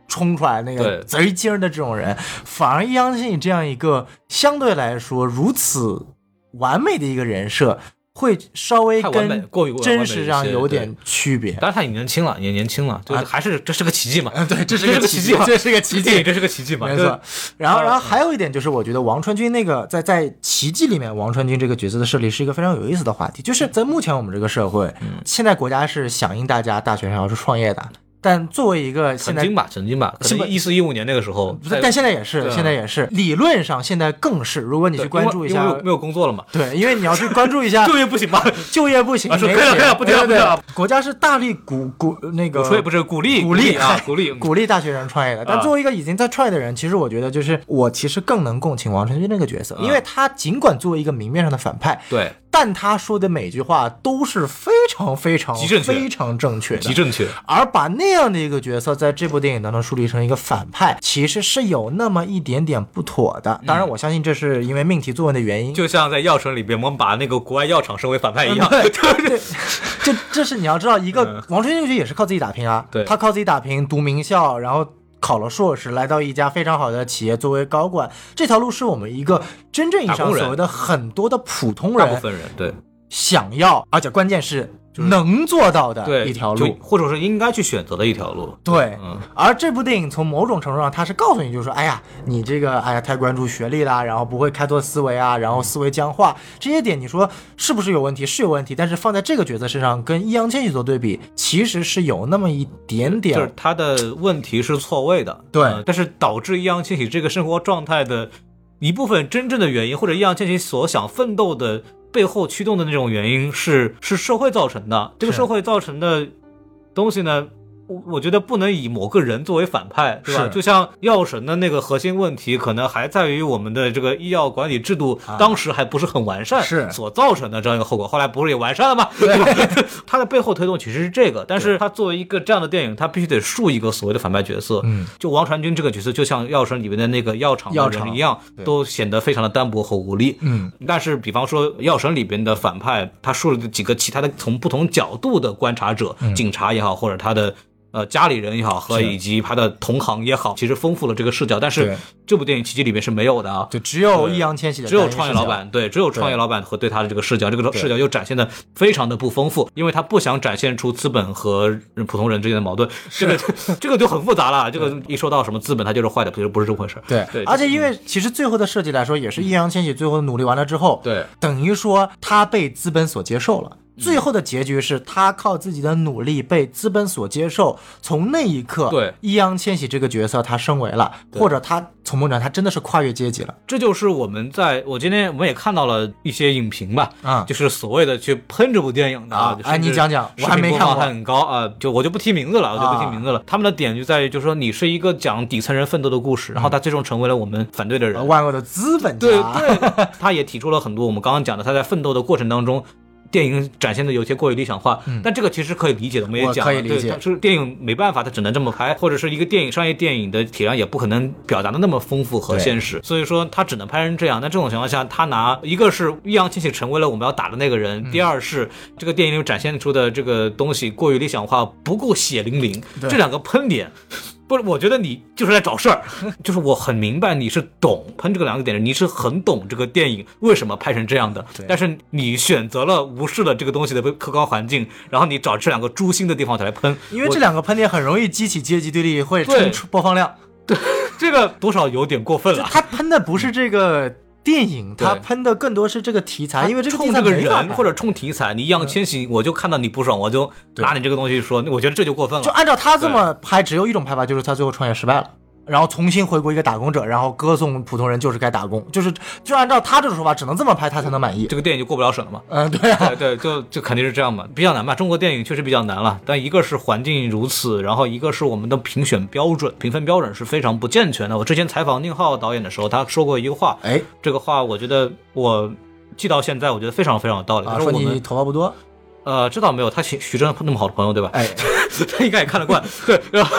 B: 冲出来那个
A: 对。
B: 贼精的这种人，反而易烊千玺这样一个相对来说如此完美的一个人设，会稍微跟
A: 过
B: 真实上有点区别。
A: 当然他也年轻了，也年轻了，就是还是这是个奇迹嘛。
B: 嗯，对，这是
A: 这
B: 个奇迹这是个奇迹，
A: 这是个奇迹嘛。
B: 没错。然后，
A: 呃
B: 然后还有一点就是，我觉得王传君那个在在《奇迹》里面，王传君这个角色的设立是一个非常有意思的话题。就是在目前我们这个社会，
A: 嗯
B: 现在国家是响应大家大学生要去创业的，但作为一个现在
A: 曾经吧，曾经吧，可能一四一五年那个时候，
B: 但现在也是，
A: 对啊。
B: 现在也是，理论上现在更是。如果你去关注一下
A: 因为，没有工作了嘛，
B: 对，因为你要去关注一下
A: 就业不行吧？
B: 就业不行，
A: 啊说
B: 没钱。
A: 可以了可以了不提了
B: 对对
A: 不提了。
B: 对国家是大力鼓鼓那个
A: 不是鼓励
B: 鼓励
A: 啊，鼓励。
B: 鼓励大学生创业的。但
A: 啊。
B: 作为一个已经在创业的人，其实我觉得就是我其实更能共情王传君那个角色，
A: 啊。
B: 因为他尽管作为一个明面上的反派，
A: 对，
B: 但他说的每句话都是非常非常非常正确的，
A: 极正确。
B: 而把那样的一个角色在这部电影当中树立成一个反派，其实是有那么一点点不妥的。当然，我相信这是因为命题作文的原因。
A: 就像在药神里边，我们把那个国外药厂升为反派一样，
B: 对 对，这这是你要知道，一个
A: 嗯
B: 王传君这个角色也是靠自己打拼啊。
A: 对
B: 他靠自己打拼，读名校，然后考了硕士，来到一家非常好的企业作为高管，这条路是我们一个真正意义上所谓的很多的普通人
A: 大部分人对。
B: 想要，而且关键是能做到的一条
A: 就
B: 路。
A: 或者是应该去选择的一条路。
B: 对，
A: 嗯
B: 而这部电影从某种程度上，它是告诉你，就是说，哎呀，你这个，哎呀，太关注学历啦，然后不会开拓思维啊，然后思维僵化，这些点，你说是不是有问题？是有问题，但是放在这个角色身上，跟易烊千玺做对比，其实是有那么一点点
A: 就是，他的问题是错位的，
B: 对
A: 呃但是导致易烊千玺这个生活状态的一部分真正的原因，或者易烊千玺所想奋斗的背后驱动的那种原因是是社会造成的。这个社会造成的东西呢，我我觉得不能以某个人作为反派，是吧？
B: 是
A: 就像药神的那个核心问题，可能还在于我们的这个医药管理制度
B: 啊
A: 当时还不是很完善，
B: 是
A: 所造成的这样一个后果。后来不是也完善了吗？对吧？它的背后推动其实是这个，但是它作为一个这样的电影，它必须得树一个所谓的反派角色。
B: 嗯，
A: 就王传君这个角色，就像药神里面的那个药厂
B: 药厂
A: 人一样
B: 对，
A: 都显得非常的单薄和无力。
B: 嗯，
A: 但是比方说药神里边的反派，他树立的几个其他的从不同角度的观察者，警察也好，或者他的。呃，家里人也好，和以及他的同行也好，其实丰富了这个视角。但是这部电影《奇迹》里面是没有的。啊，
B: 就只有易烊千玺的
A: 只有创业老板，对，只有创业老板和对他的这个视角，这个视角又展现的非常的不丰富，因为他不想展现出资本和普通人之间的矛盾，这个 这个就很复杂了。这个一说到什么资本，他就是坏的，其实不是这么回事儿。
B: 对，
A: 对，
B: 而且因为其实最后的设计来说，也是易烊千玺最后努力完了之后，
A: 对。
B: 等于说他被资本所接受了。最后的结局是他靠自己的努力被资本所接受，从那一刻，
A: 对
B: 易烊千玺这个角色他升为了，或者他从某种他真的是跨越阶级了。
A: 这就是我们在我今天我们也看到了一些影评吧，
B: 啊
A: 就是所谓的去喷这部电影的
B: 啊
A: 就是
B: 哎你讲讲我还没看过
A: 很高啊，就我就不提名字了，我就不提
B: 啊
A: 名字了。他们的点就在于，就是说你是一个讲底层人奋斗的故事，然后他最终成为了我们反对的人，
B: 万恶的资本家，
A: 对对，他也提出了很多我们刚刚讲的，他在奋斗的过程当中。电影展现的有些过于理想化，但这个其实可以理解的，我们也讲了，对，
B: 可以理解
A: 它是电影没办法，它只能这么拍，或者是一个电影商业电影的体量也不可能表达的那么丰富和现实，所以说他只能拍成这样。那这种情况下，他拿一个是易烊千玺成为了我们要打的那个人，第二是这个电影里展现出的这个东西过于理想化，不够血淋淋，这两个喷点。不是，我觉得你就是在找事儿，就是我很明白你是懂喷这个两个点的，你是很懂这个电影为什么拍成这样的，但是你选择了无视了这个东西的客观环境，然后你找这两个诛心的地方才来喷，
B: 因为这两个喷点很容易激起阶级对立，会
A: 对。
B: 冲出播放量。
A: 对 这个多少有点过分了。
B: 他喷的不是这个电影，
A: 对
B: 他喷的更多是这个题材，因为这个
A: 冲这个人或者冲题材，你易烊千玺，我就看到你不爽，我就拿你这个东西说，我觉得这就过分了。
B: 就按照他这么拍，只有一种拍法，就是他最后创业失败了。然后重新回归一个打工者，然后歌颂普通人就是该打工，就是就按照他这种说法，只能这么拍他才能满意。
A: 这个电影就过不了审了嘛？
B: 嗯，对啊，
A: 对对，就就肯定是这样嘛，比较难吧。中国电影确实比较难了，但一个是环境如此，然后一个是我们的评选标准、评分标准是非常不健全的。我之前采访宁浩导演的时候，他说过一个话，
B: 哎
A: 这个话我觉得我记到现在，我觉得非常非常有道理。
B: 啊，说你
A: 他说我们
B: 头发不多，
A: 呃，这倒没有，他徐徐峥那么好的朋友对吧？
B: 哎，
A: 他应该也看得惯。对，然后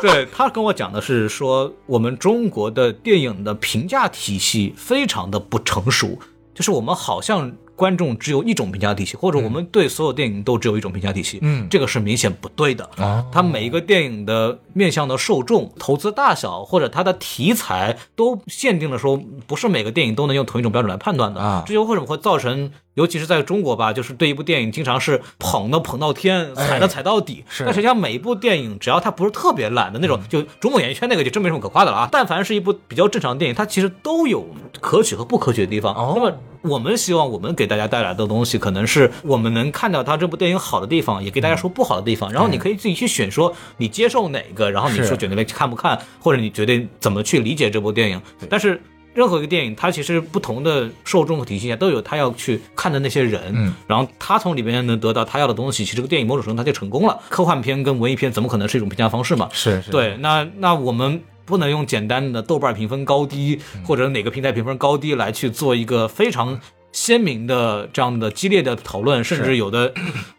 A: 对他跟我讲的是说，我们中国的电影的评价体系非常的不成熟，就是我们好像观众只有一种评价体系，或者我们对所有电影都只有一种评价体系。
B: 嗯
A: 这个是明显不对的。
B: 啊
A: 它每一个电影的面向的受众、投资大小或者它的题材都限定了说，不是每个电影都能用同一种标准来判断的
B: 啊
A: 这就为什么会造成，尤其是在中国吧，就是对一部电影经常是捧的捧到天，踩的踩到底。
B: 是
A: 但实际上每一部电影，只要它不是特别烂的那种，就中国演艺圈那个就真没什么可夸的了啊。但凡是一部比较正常的电影，它其实都有可取和不可取的地方。
B: 哦
A: 那么我们希望我们给大家带来的东西，可能是我们能看到他这部电影好的地方，也给大家说不好的地方，然后你可以自己去选，说你接受哪个，然后你
B: 是
A: 说决定看不看，或者你决定怎么去理解这部电影。但是任何一个电影，它其实不同的受众和体系下都有他要去看的那些人，
B: 嗯，
A: 然后他从里面能得到他要的东西，其实这个电影某种程度他就成功了。科幻片跟文艺片怎么可能是一种评价方式嘛？
B: 是是，
A: 对，那那我们不能用简单的豆瓣评分高低，或者哪个平台评分高低来去做一个非常鲜明的这样的激烈的讨论，甚至有的，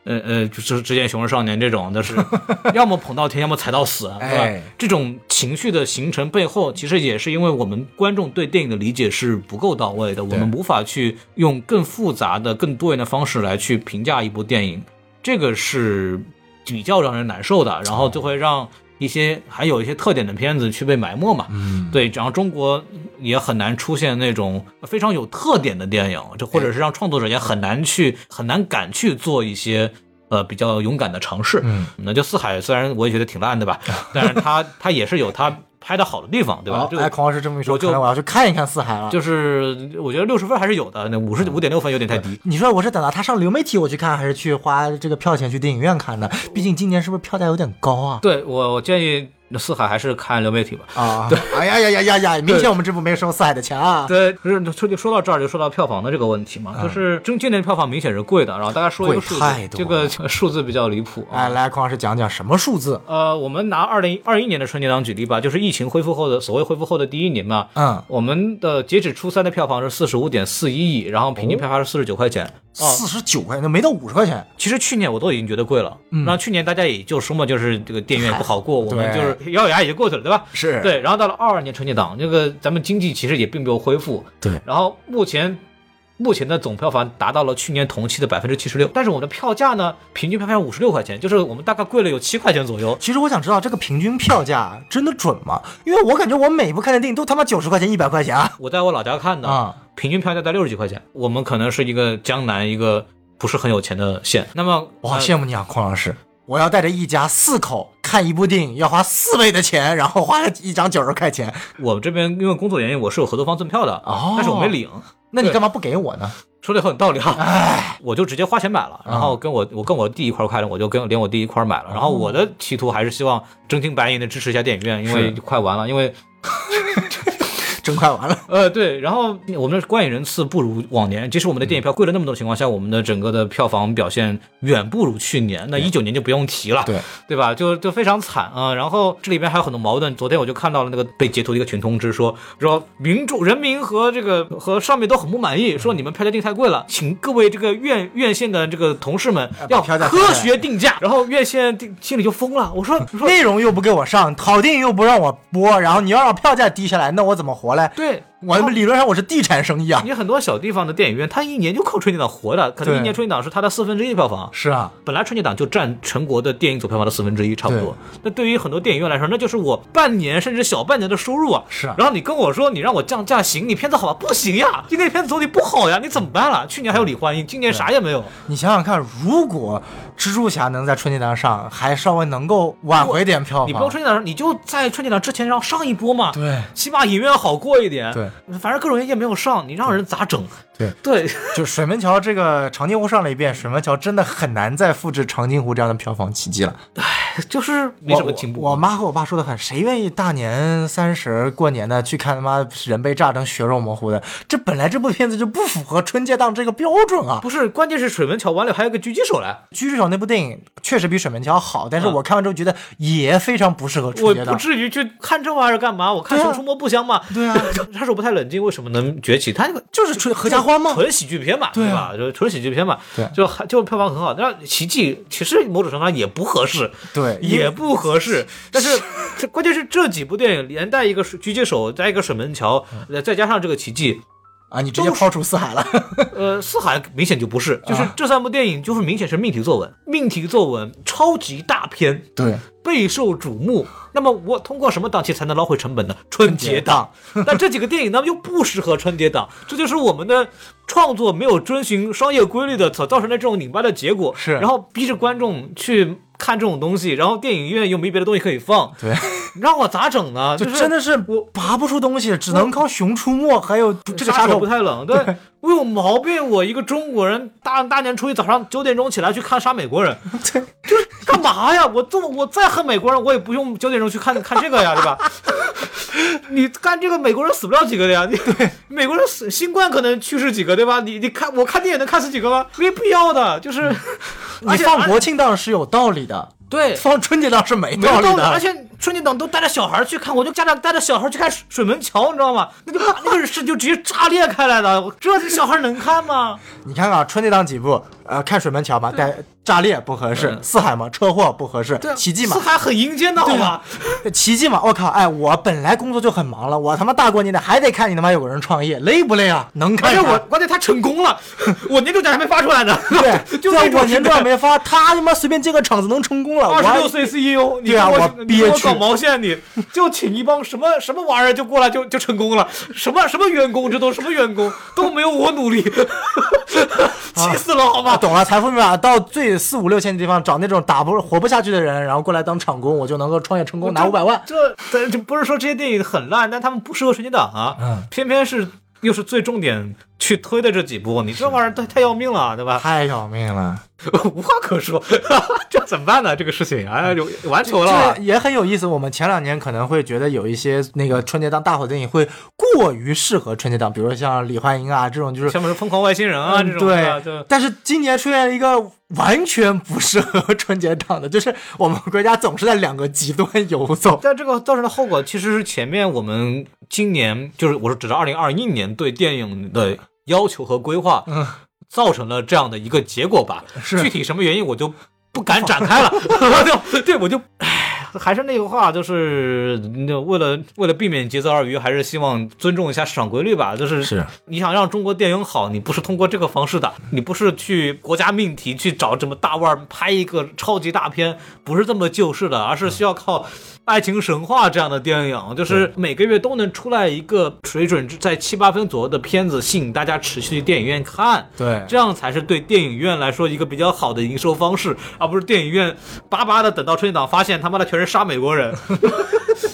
A: 呃呃，就是之前《熊人少年》这种，那是。要么捧到天，要么踩到死，对吧？
B: 哎？
A: 这种情绪的形成背后，其实也是因为我们观众对电影的理解是不够到位的，我们无法去用更复杂的、更多元的方式来去评价一部电影，这个是比较让人难受的，然后就会让一些还有一些特点的片子去被埋没嘛。
B: 嗯，
A: 对，然后中国也很难出现那种非常有特点的电影，这或者是让创作者也很难去很难敢去做一些呃比较勇敢的尝试。
B: 嗯，
A: 那就四海虽然我也觉得挺烂的吧，但是他他也是有他拍的好的地方，对吧？这个
B: 好哎，孔老师这么一说，
A: 我就
B: 我要去看一看四海了。
A: 就是我觉得六十分还是有的，那五十五点六分有点太低。
B: 你说我是等到他上流媒体我去看，还是去花这个票钱去电影院看呢？毕竟今年是不是票价有点高啊？
A: 对我我建议四海还是看流媒体吧。
B: 啊，对，哎呀呀呀呀呀！明显我们这部没收四海的钱啊。
A: 对，就是说就说到这儿，就说到票房的这个问题嘛，就是中今年的票房明显是贵的，然后大家说一个
B: 贵
A: 数字这个数字比较离谱啊。
B: 哎，来，孔老师讲讲什么数字？
A: 呃，我们拿二零二一年的春节档举例吧，就是疫情恢复后的所谓恢复后的第一年嘛。
B: 嗯，
A: 我们的截止初三的票房是四十五点四一亿，然后平均票房是四十九块钱。哦，
B: 四十九块钱，那没到五十块钱。
A: 其实去年我都已经觉得贵了，嗯，然后去年大家也就说嘛，就是这个电影院不好过，我们就是咬咬牙也就过去了，对吧？
B: 是
A: 对，然后到了二二年春节档，这个咱们经济其实也并没有恢复，
B: 对
A: 然后目前目前的总票房达到了去年同期的百分之七十六，但是我们的票价呢，平均票价五十六块钱，就是我们大概贵了有七块钱左右。
B: 其实我想知道这个平均票价真的准吗？因为我感觉我每一部看的电影都他妈九十块钱、一百块钱啊。
A: 我在我老家看的，
B: 啊
A: 平均票价在六十几块钱。我们可能是一个江南一个不是很有钱的县，那么
B: 我好
A: 呃
B: 羡慕你啊，孔老师！我要带着一家四口看一部电影，要花四倍的钱，然后花了一张九十块钱。
A: 我这边因为工作原因，我是有合作方赠票的，
B: 哦
A: 但是我没领。
B: 那你干嘛不给我呢？
A: 说的很有道理哈，
B: 哎，
A: 我就直接花钱买了，然后跟我我跟我弟一块儿看的，我就跟连我弟一块儿买了。然后我的企图还是希望真金白银的支持一下电影院，因为快完了，因为
B: 真快完了。
A: 呃对，然后我们的观影人次不如往年，即使我们的电影票贵了那么多的情况下，我们的整个的票房表现远不如去年。那一九年就不用提了，
B: 对
A: 对吧？就就非常惨啊。然后这里边还有很多矛盾。昨天我就看到了那个被截图的一个群通知说，说民众人民和这个和上面都很不满意，说你们票价定太贵了，请各位这个院院线的这个同事们要科学定价。然后院线定心里就疯了，我说我说
B: 内容又不给我上，好电影又不让我播，然后你要让票价低下来，那我怎么活嘞？
A: 对。
B: 我理论上我是地产生意啊。
A: 你很多小地方的电影院，它一年就靠春节档活的，可能一年春节档是它的四分之一的票房。
B: 是啊，
A: 本来春节档就占全国的电影总票房的四分之一，差不多。那对于很多电影院来说，那就是我半年甚至小半年的收入啊。
B: 是啊
A: 然后你跟我说你让我降价行，你片子好吧？不行呀，今年片子总体不好呀，你怎么办了？去年还有李焕英，今年啥也没有。
B: 你想想看，如果蜘蛛侠能在春节档上还稍微能够挽回点票房，
A: 你不用春节档上，你就在春节档之前让上一波嘛。
B: 对
A: 起码影院好过一点。
B: 对，
A: 反正各种原因没有上，你让人咋整？
B: 对
A: 对，
B: 就水门桥这个长津湖上了一遍，水门桥真的很难再复制长津湖这样的票房奇迹了。
A: 唉就是没什么进步。
B: 我我妈和我爸说的很，谁愿意大年三十过年的去看他妈人被炸成血肉模糊的？这本来这部片子就不符合春节档这个标准啊！
A: 不是，关键是水门桥完了还有个狙击手来。
B: 狙击手那部电影确实比水门桥好，但是
A: 嗯
B: 我看完之后觉得也非常不适合
A: 我
B: 春节档。
A: 不至于去看这玩意儿干嘛？我看《熊出没》不香吗？
B: 对啊，
A: 杀 手不太冷静，为什么能崛起？他那个
B: 就是纯合家欢嘛。
A: 纯喜剧片嘛，
B: 对啊
A: 吧？就纯喜剧片嘛，
B: 对
A: 就还就票房很好。但奇迹其实某种程度上也不合适，
B: 对
A: 也不合适。但是这关键是这几部电影连带一个狙击手，加一个水门桥，呃再加上这个奇迹，
B: 啊，你直接抛出四海了。
A: 呃，四海明显就不是，就是
B: 啊
A: 这三部电影就是明显是命题作文，命题作文超级大片，
B: 对，
A: 备受瞩目。那么我通过什么档期才能捞回成本呢？春节档。但这几个电影呢又不适合春节档，这就是我们的创作没有遵循商业规律的所造成的这种拧巴的结果。
B: 是
A: 然后逼着观众去看这种东西，然后电影院又没别的东西可以放，
B: 对，
A: 让我咋整呢？
B: 就是真的是
A: 我
B: 拔不出东西，只能靠《熊出没》还有这个
A: 杀
B: 杀手
A: 不太冷，对我有毛病！我一个中国人，大大年初一早上九点钟起来去看杀美国人，就是干嘛呀？我这么我再恨美国人，我也不用九点钟去看 看这个呀，对吧？你干这个美国人死不了几个的呀？你美国人死新冠可能去世几个，对吧？你你看我看电影能看死几个吗？没必要的，就是
B: 你放国庆档是有道理的，
A: 对
B: 放春节档是没道理
A: 没有道理，而。且春节档都带着小孩去看，我就家长带着小孩去看水水门桥，你知道吗？那就把那个是就直接炸裂开来的，这小孩能看吗？
B: 你看看春节档几部，呃，看水门桥吧，带炸裂不合适，四海嘛，车祸不合适，奇迹嘛
A: 四，海很阴间的好吧？
B: 奇迹嘛，我靠，哎，我本来工作就很忙了，我他妈大过年的还得看你他妈有个人创业，累不累啊？能
A: 而
B: 看看。
A: 且我关键他成功了，我年终奖还没发出来呢。
B: 对，
A: 就
B: 在我年终奖没发，他他妈随便建个厂子能成功了，我
A: 二十六岁 CEO，你
B: 对啊
A: 我
B: 我憋屈
A: 搞毛线你，就请一帮什么什么玩意儿就过来就就成功了，什么什么员工，这都什么员工都没有我努力，气死了好
B: 啊，
A: 吧？
B: 懂了，财富密码到最四五六千的地方找那种打不活不下去的人，然后过来当场工，我就能够创业成功拿五百万。
A: 这这这不是说这些电影很烂，但他们不适合春节档啊，
B: 嗯
A: 偏偏是又是最重点去推的这几部，你这玩意儿太太要命了，对吧？
B: 太要命了，
A: 无话可说，这怎么办呢？这个事情，哎，就完球了
B: 这。也很有意思。我们前两年可能会觉得有一些那个春节档大火电影会过于适合春节档，比如说像李焕英啊这种，就是
A: 像什么疯狂外星人啊、
B: 嗯
A: 这种的，
B: 对，但是今年出现了一个完全不适合春节档的，就是我们国家总是在两个极端游走。
A: 但这个造成的后果，其实是前面我们今年就是我说指的二零二一年对电影的要求和规划，
B: 嗯，
A: 造成了这样的一个结果吧。
B: 是
A: 具体什么原因我就不敢展开了，对 我就，唉，还是那个话，就是那为了为了避免节奏而渔，还是希望尊重一下市场规律吧。就是
B: 是
A: 你想让中国电影好，你不是通过这个方式的，你不是去国家命题去找这么大腕儿拍一个超级大片，不是这么救市的，而是需要靠。爱情神话这样的电影，就是每个月都能出来一个水准在七八分左右的片子，吸引大家持续去电影院看。
B: 对。
A: 这样才是对电影院来说一个比较好的营收方式，而不是电影院巴巴的等到春节档发现他妈的全是杀美国人，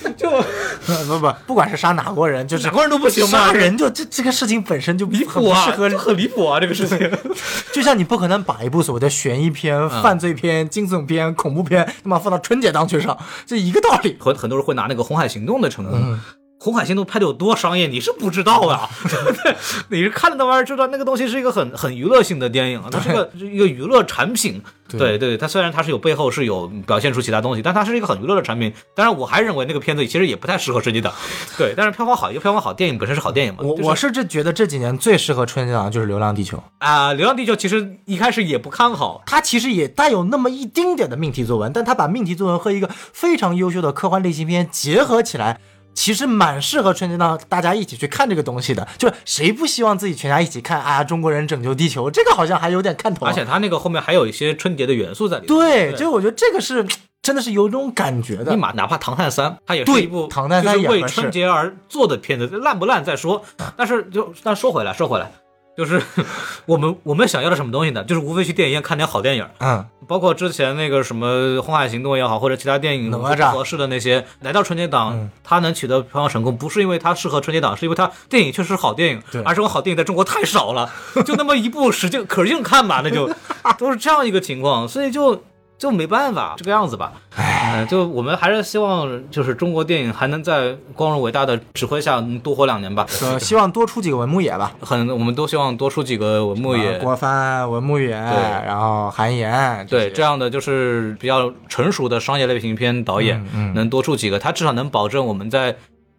A: 就
B: 不不，不管是杀哪国人，就是
A: 哪国人都不行吗
B: 杀人就这这个事情本身就
A: 离
B: 很
A: 谱啊，
B: 不适合
A: 就很离谱啊，这个事情。
B: 就像你不可能把一部所谓的悬疑片、
A: 嗯
B: 犯罪片、惊悚片、恐怖片，他妈放到春节档去上，这一个道理。
A: 很很多人会拿那个《红海行动》的成功。
B: 嗯
A: 红海行动拍的有多商业，你是不知道的，对不对？你是看了那玩意儿知道那个东西是一个很很娱乐性的电影，它是个是一个娱乐产品。对对，它虽然它是有背后是有表现出其他东西，但它是一个很娱乐的产品。当然，我还认为那个片子其实也不太适合春节档。对，但是票房好，一个票房好，电影本身是好电影嘛。就是
B: 我我是这觉得这几年最适合春节档的就是《流浪地球》，
A: 啊，流浪地球》其实一开始也不看好，
B: 它其实也带有那么一丁点的命题作文，但它把命题作文和一个非常优秀的科幻类型片结合起来。其实蛮适合春节档大家一起去看这个东西的，就是谁不希望自己全家一起看啊？中国人拯救地球，这个好像还有点看头啊。
A: 而且他那个后面还有一些春节的元素在里面。
B: 对，就我觉得这个是真的是有这种感觉的
A: 你。马哪怕《唐探三》，它也是一部
B: 唐探三
A: 为春节而做的片子，烂不烂再说。但是就但说回来说回来，就是 我们我们想要的什么东西呢？就是无非去电影院看点好电影，
B: 嗯，
A: 包括之前那个什么《红海行动》也好，或者其他电影合适的那些，来到春节档，它能取得票房成功，不是因为它适合春节档，是因为它电影确实好电影，
B: 对
A: 而这种好电影在中国太少了，就那么一部使劲可劲看吧，那就 都是这样一个情况，所以就。就没办法这个样子吧，哎、就我们还是希望，就是中国电影还能在光荣伟大的指挥下能多活两年吧。
B: 呃，希望多出几个文牧野吧。
A: 很，我们都希望多出几个文牧野，
B: 啊郭帆、文牧野，然后韩延，
A: 对，这样的就是比较成熟的商业类型片导演，
B: 嗯嗯
A: 能多出几个，他至少能保证我们在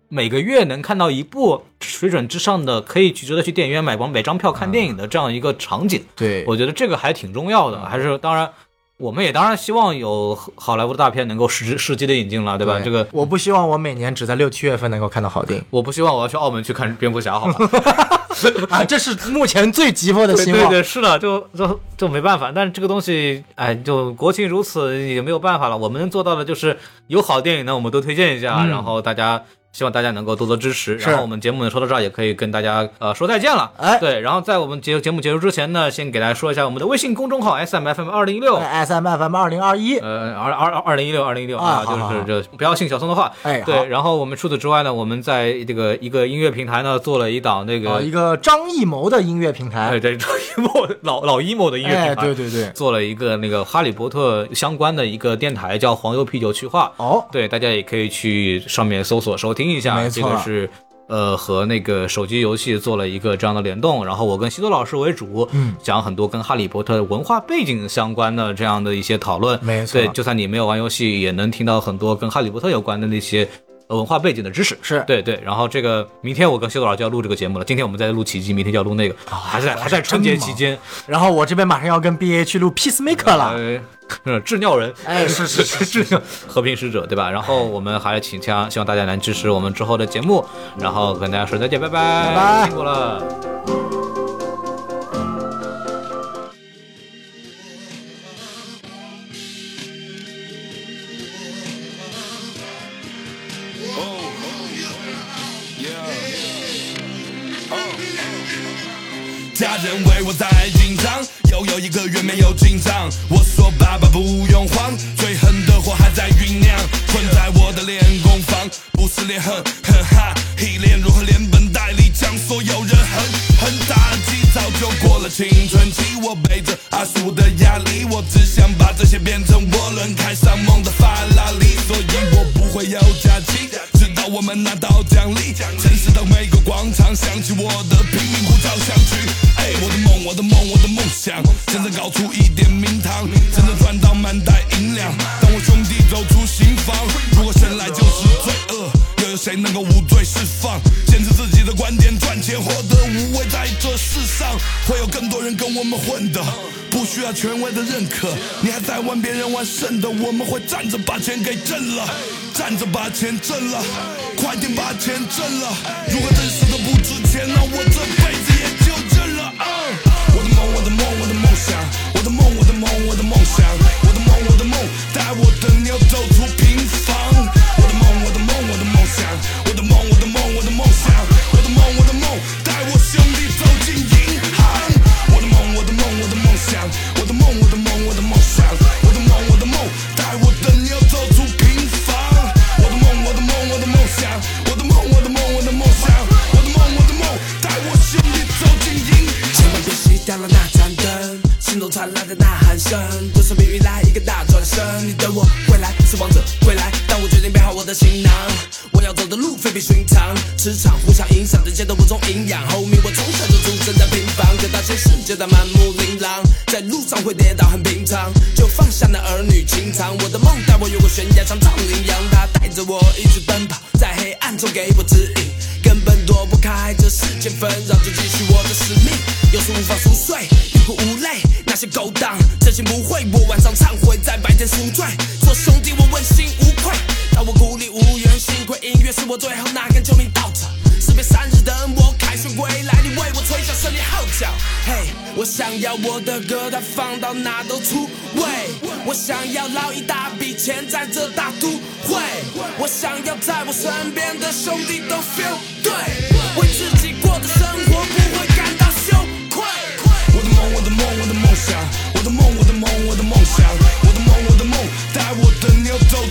A: 每个月能看到一部水准之上的，可以去值得去电影院买光每张票看电影的这样一个场景。
B: 对，
A: 我觉得这个还挺重要的，还是当然。我们也当然希望有好莱坞的大片能够实实际的引进了，对吧？这个
B: 我不希望我每年只在六七月份能够看到好电影
A: 我不希望我要去澳门去看蝙蝠侠，好吧？
B: 啊，这是目前最急迫的希望。
A: 对对对，是的，就就就没办法。但是这个东西，哎，就国庆如此，也没有办法了。我们能做到的就是有好电影呢，我们都推荐一下，
B: 嗯
A: 然后大家希望大家能够多多支持。然后我们节目呢说到这儿，也可以跟大家呃说再见了。
B: 哎
A: 对，然后在我们节节目结束之前呢，先给大家说一下我们的微信公众号 S M F M 二零一六。
B: S M F M 二零二一，
A: 呃，二二二零一六二零一六啊，就是这不要信小宋的话。
B: 哎
A: 对，然后我们除此之外呢，我们在这个一个音乐平台呢做了一档那
B: 啊，
A: 个
B: 一，个张艺谋的音乐平台，
A: 哎对，张艺谋 老老艺谋的音乐
B: 哎，
A: 平台，
B: 对对对，
A: 做了一个那个哈利波特相关的一个电台，叫黄油啤酒去化。
B: 哦，
A: 对，大家也可以去上面搜索收听一下。这个是呃和那个手机游戏做了一个这样的联动，然后我跟西多老师为主，
B: 嗯，
A: 讲很多跟哈利波特文化背景相关的这样的一些讨论。
B: 没错
A: 对，就算你没有玩游戏，也能听到很多跟哈利波特有关的那些。呃文化背景的知识
B: 是
A: 对对，然后这个明天我跟修导老师就要录这个节目了，今天我们在录奇迹，明天就要录那个，还在还在春节期间，
B: 然后我这边马上要跟 B A 去录 Peacemaker 了，
A: 呃，呃制尿人，
B: 哎是是
A: 是治 尿和平使者，对吧？然后我们还请希望大家能支持我们之后的节目，然后跟大家说再见，拜拜，
B: 拜拜
A: 辛苦了。
D: 家人为我在紧张，又有一个月没有进账。我说爸爸不用慌，最狠的火还在酝酿，困在我的练功房，不是练狠，哼哈，一练如何连本带利将所有人狠狠打击。早就过了青春期，我背着阿叔的压力，我只想把这些变成涡轮，开上梦的法拉利，所以我不会有假期，我们拿到奖励。城市的每个广场响起我的贫民窟交响曲，哎，我的梦，我的梦，我的梦想，真正搞出一点名堂，真正赚到满袋银两。当我兄弟走出刑房，如果生来就是罪恶，又有谁能够无罪释放？坚持自己的观点，赚钱活得无畏，在这世上会有更多人跟我们混的，不需要权威的认可。你还在玩别人玩剩的，我们会站着把钱给挣了，站着把钱挣了，快点把钱挣了。如果真实的不值钱，那我这辈子也就认了。嗯我的梦，我的梦，我的梦想，我的梦，我的梦，我的梦想，我的梦，我的梦，带我的牛走出平
E: 凡。呐喊声，就算命运来一个大转身，你等我回来，是王者归来。当我决定背好我的行囊，我要走的路非比寻常，磁场互相影响，这些都不重营养。后面我从小就出生在平房，可大千世界的满目琳琅，在路上会跌倒很平常，就放下那儿女情长。我的梦带我越过悬崖，像藏羚羊，它带着我一直奔跑，在黑暗中给我指引。根本躲不开这世间纷扰，就继续我的使命。有时无法熟睡，欲哭无泪，那些勾当，心不会。我晚上忏悔，在白天赎罪。做兄弟我问心无愧，当我孤立无援，幸亏音乐是我最后那根救命稻草。士别三日等我凯旋归来，你为我吹响胜利号角。嘿，我想要我的歌，它放到哪都出位。我想要捞一大笔钱在这大都会。我想要在我身边的兄弟都 feel 对，为自己过的生活不会感到羞愧。
D: 我的梦，我的梦，我的梦想，我的梦，我的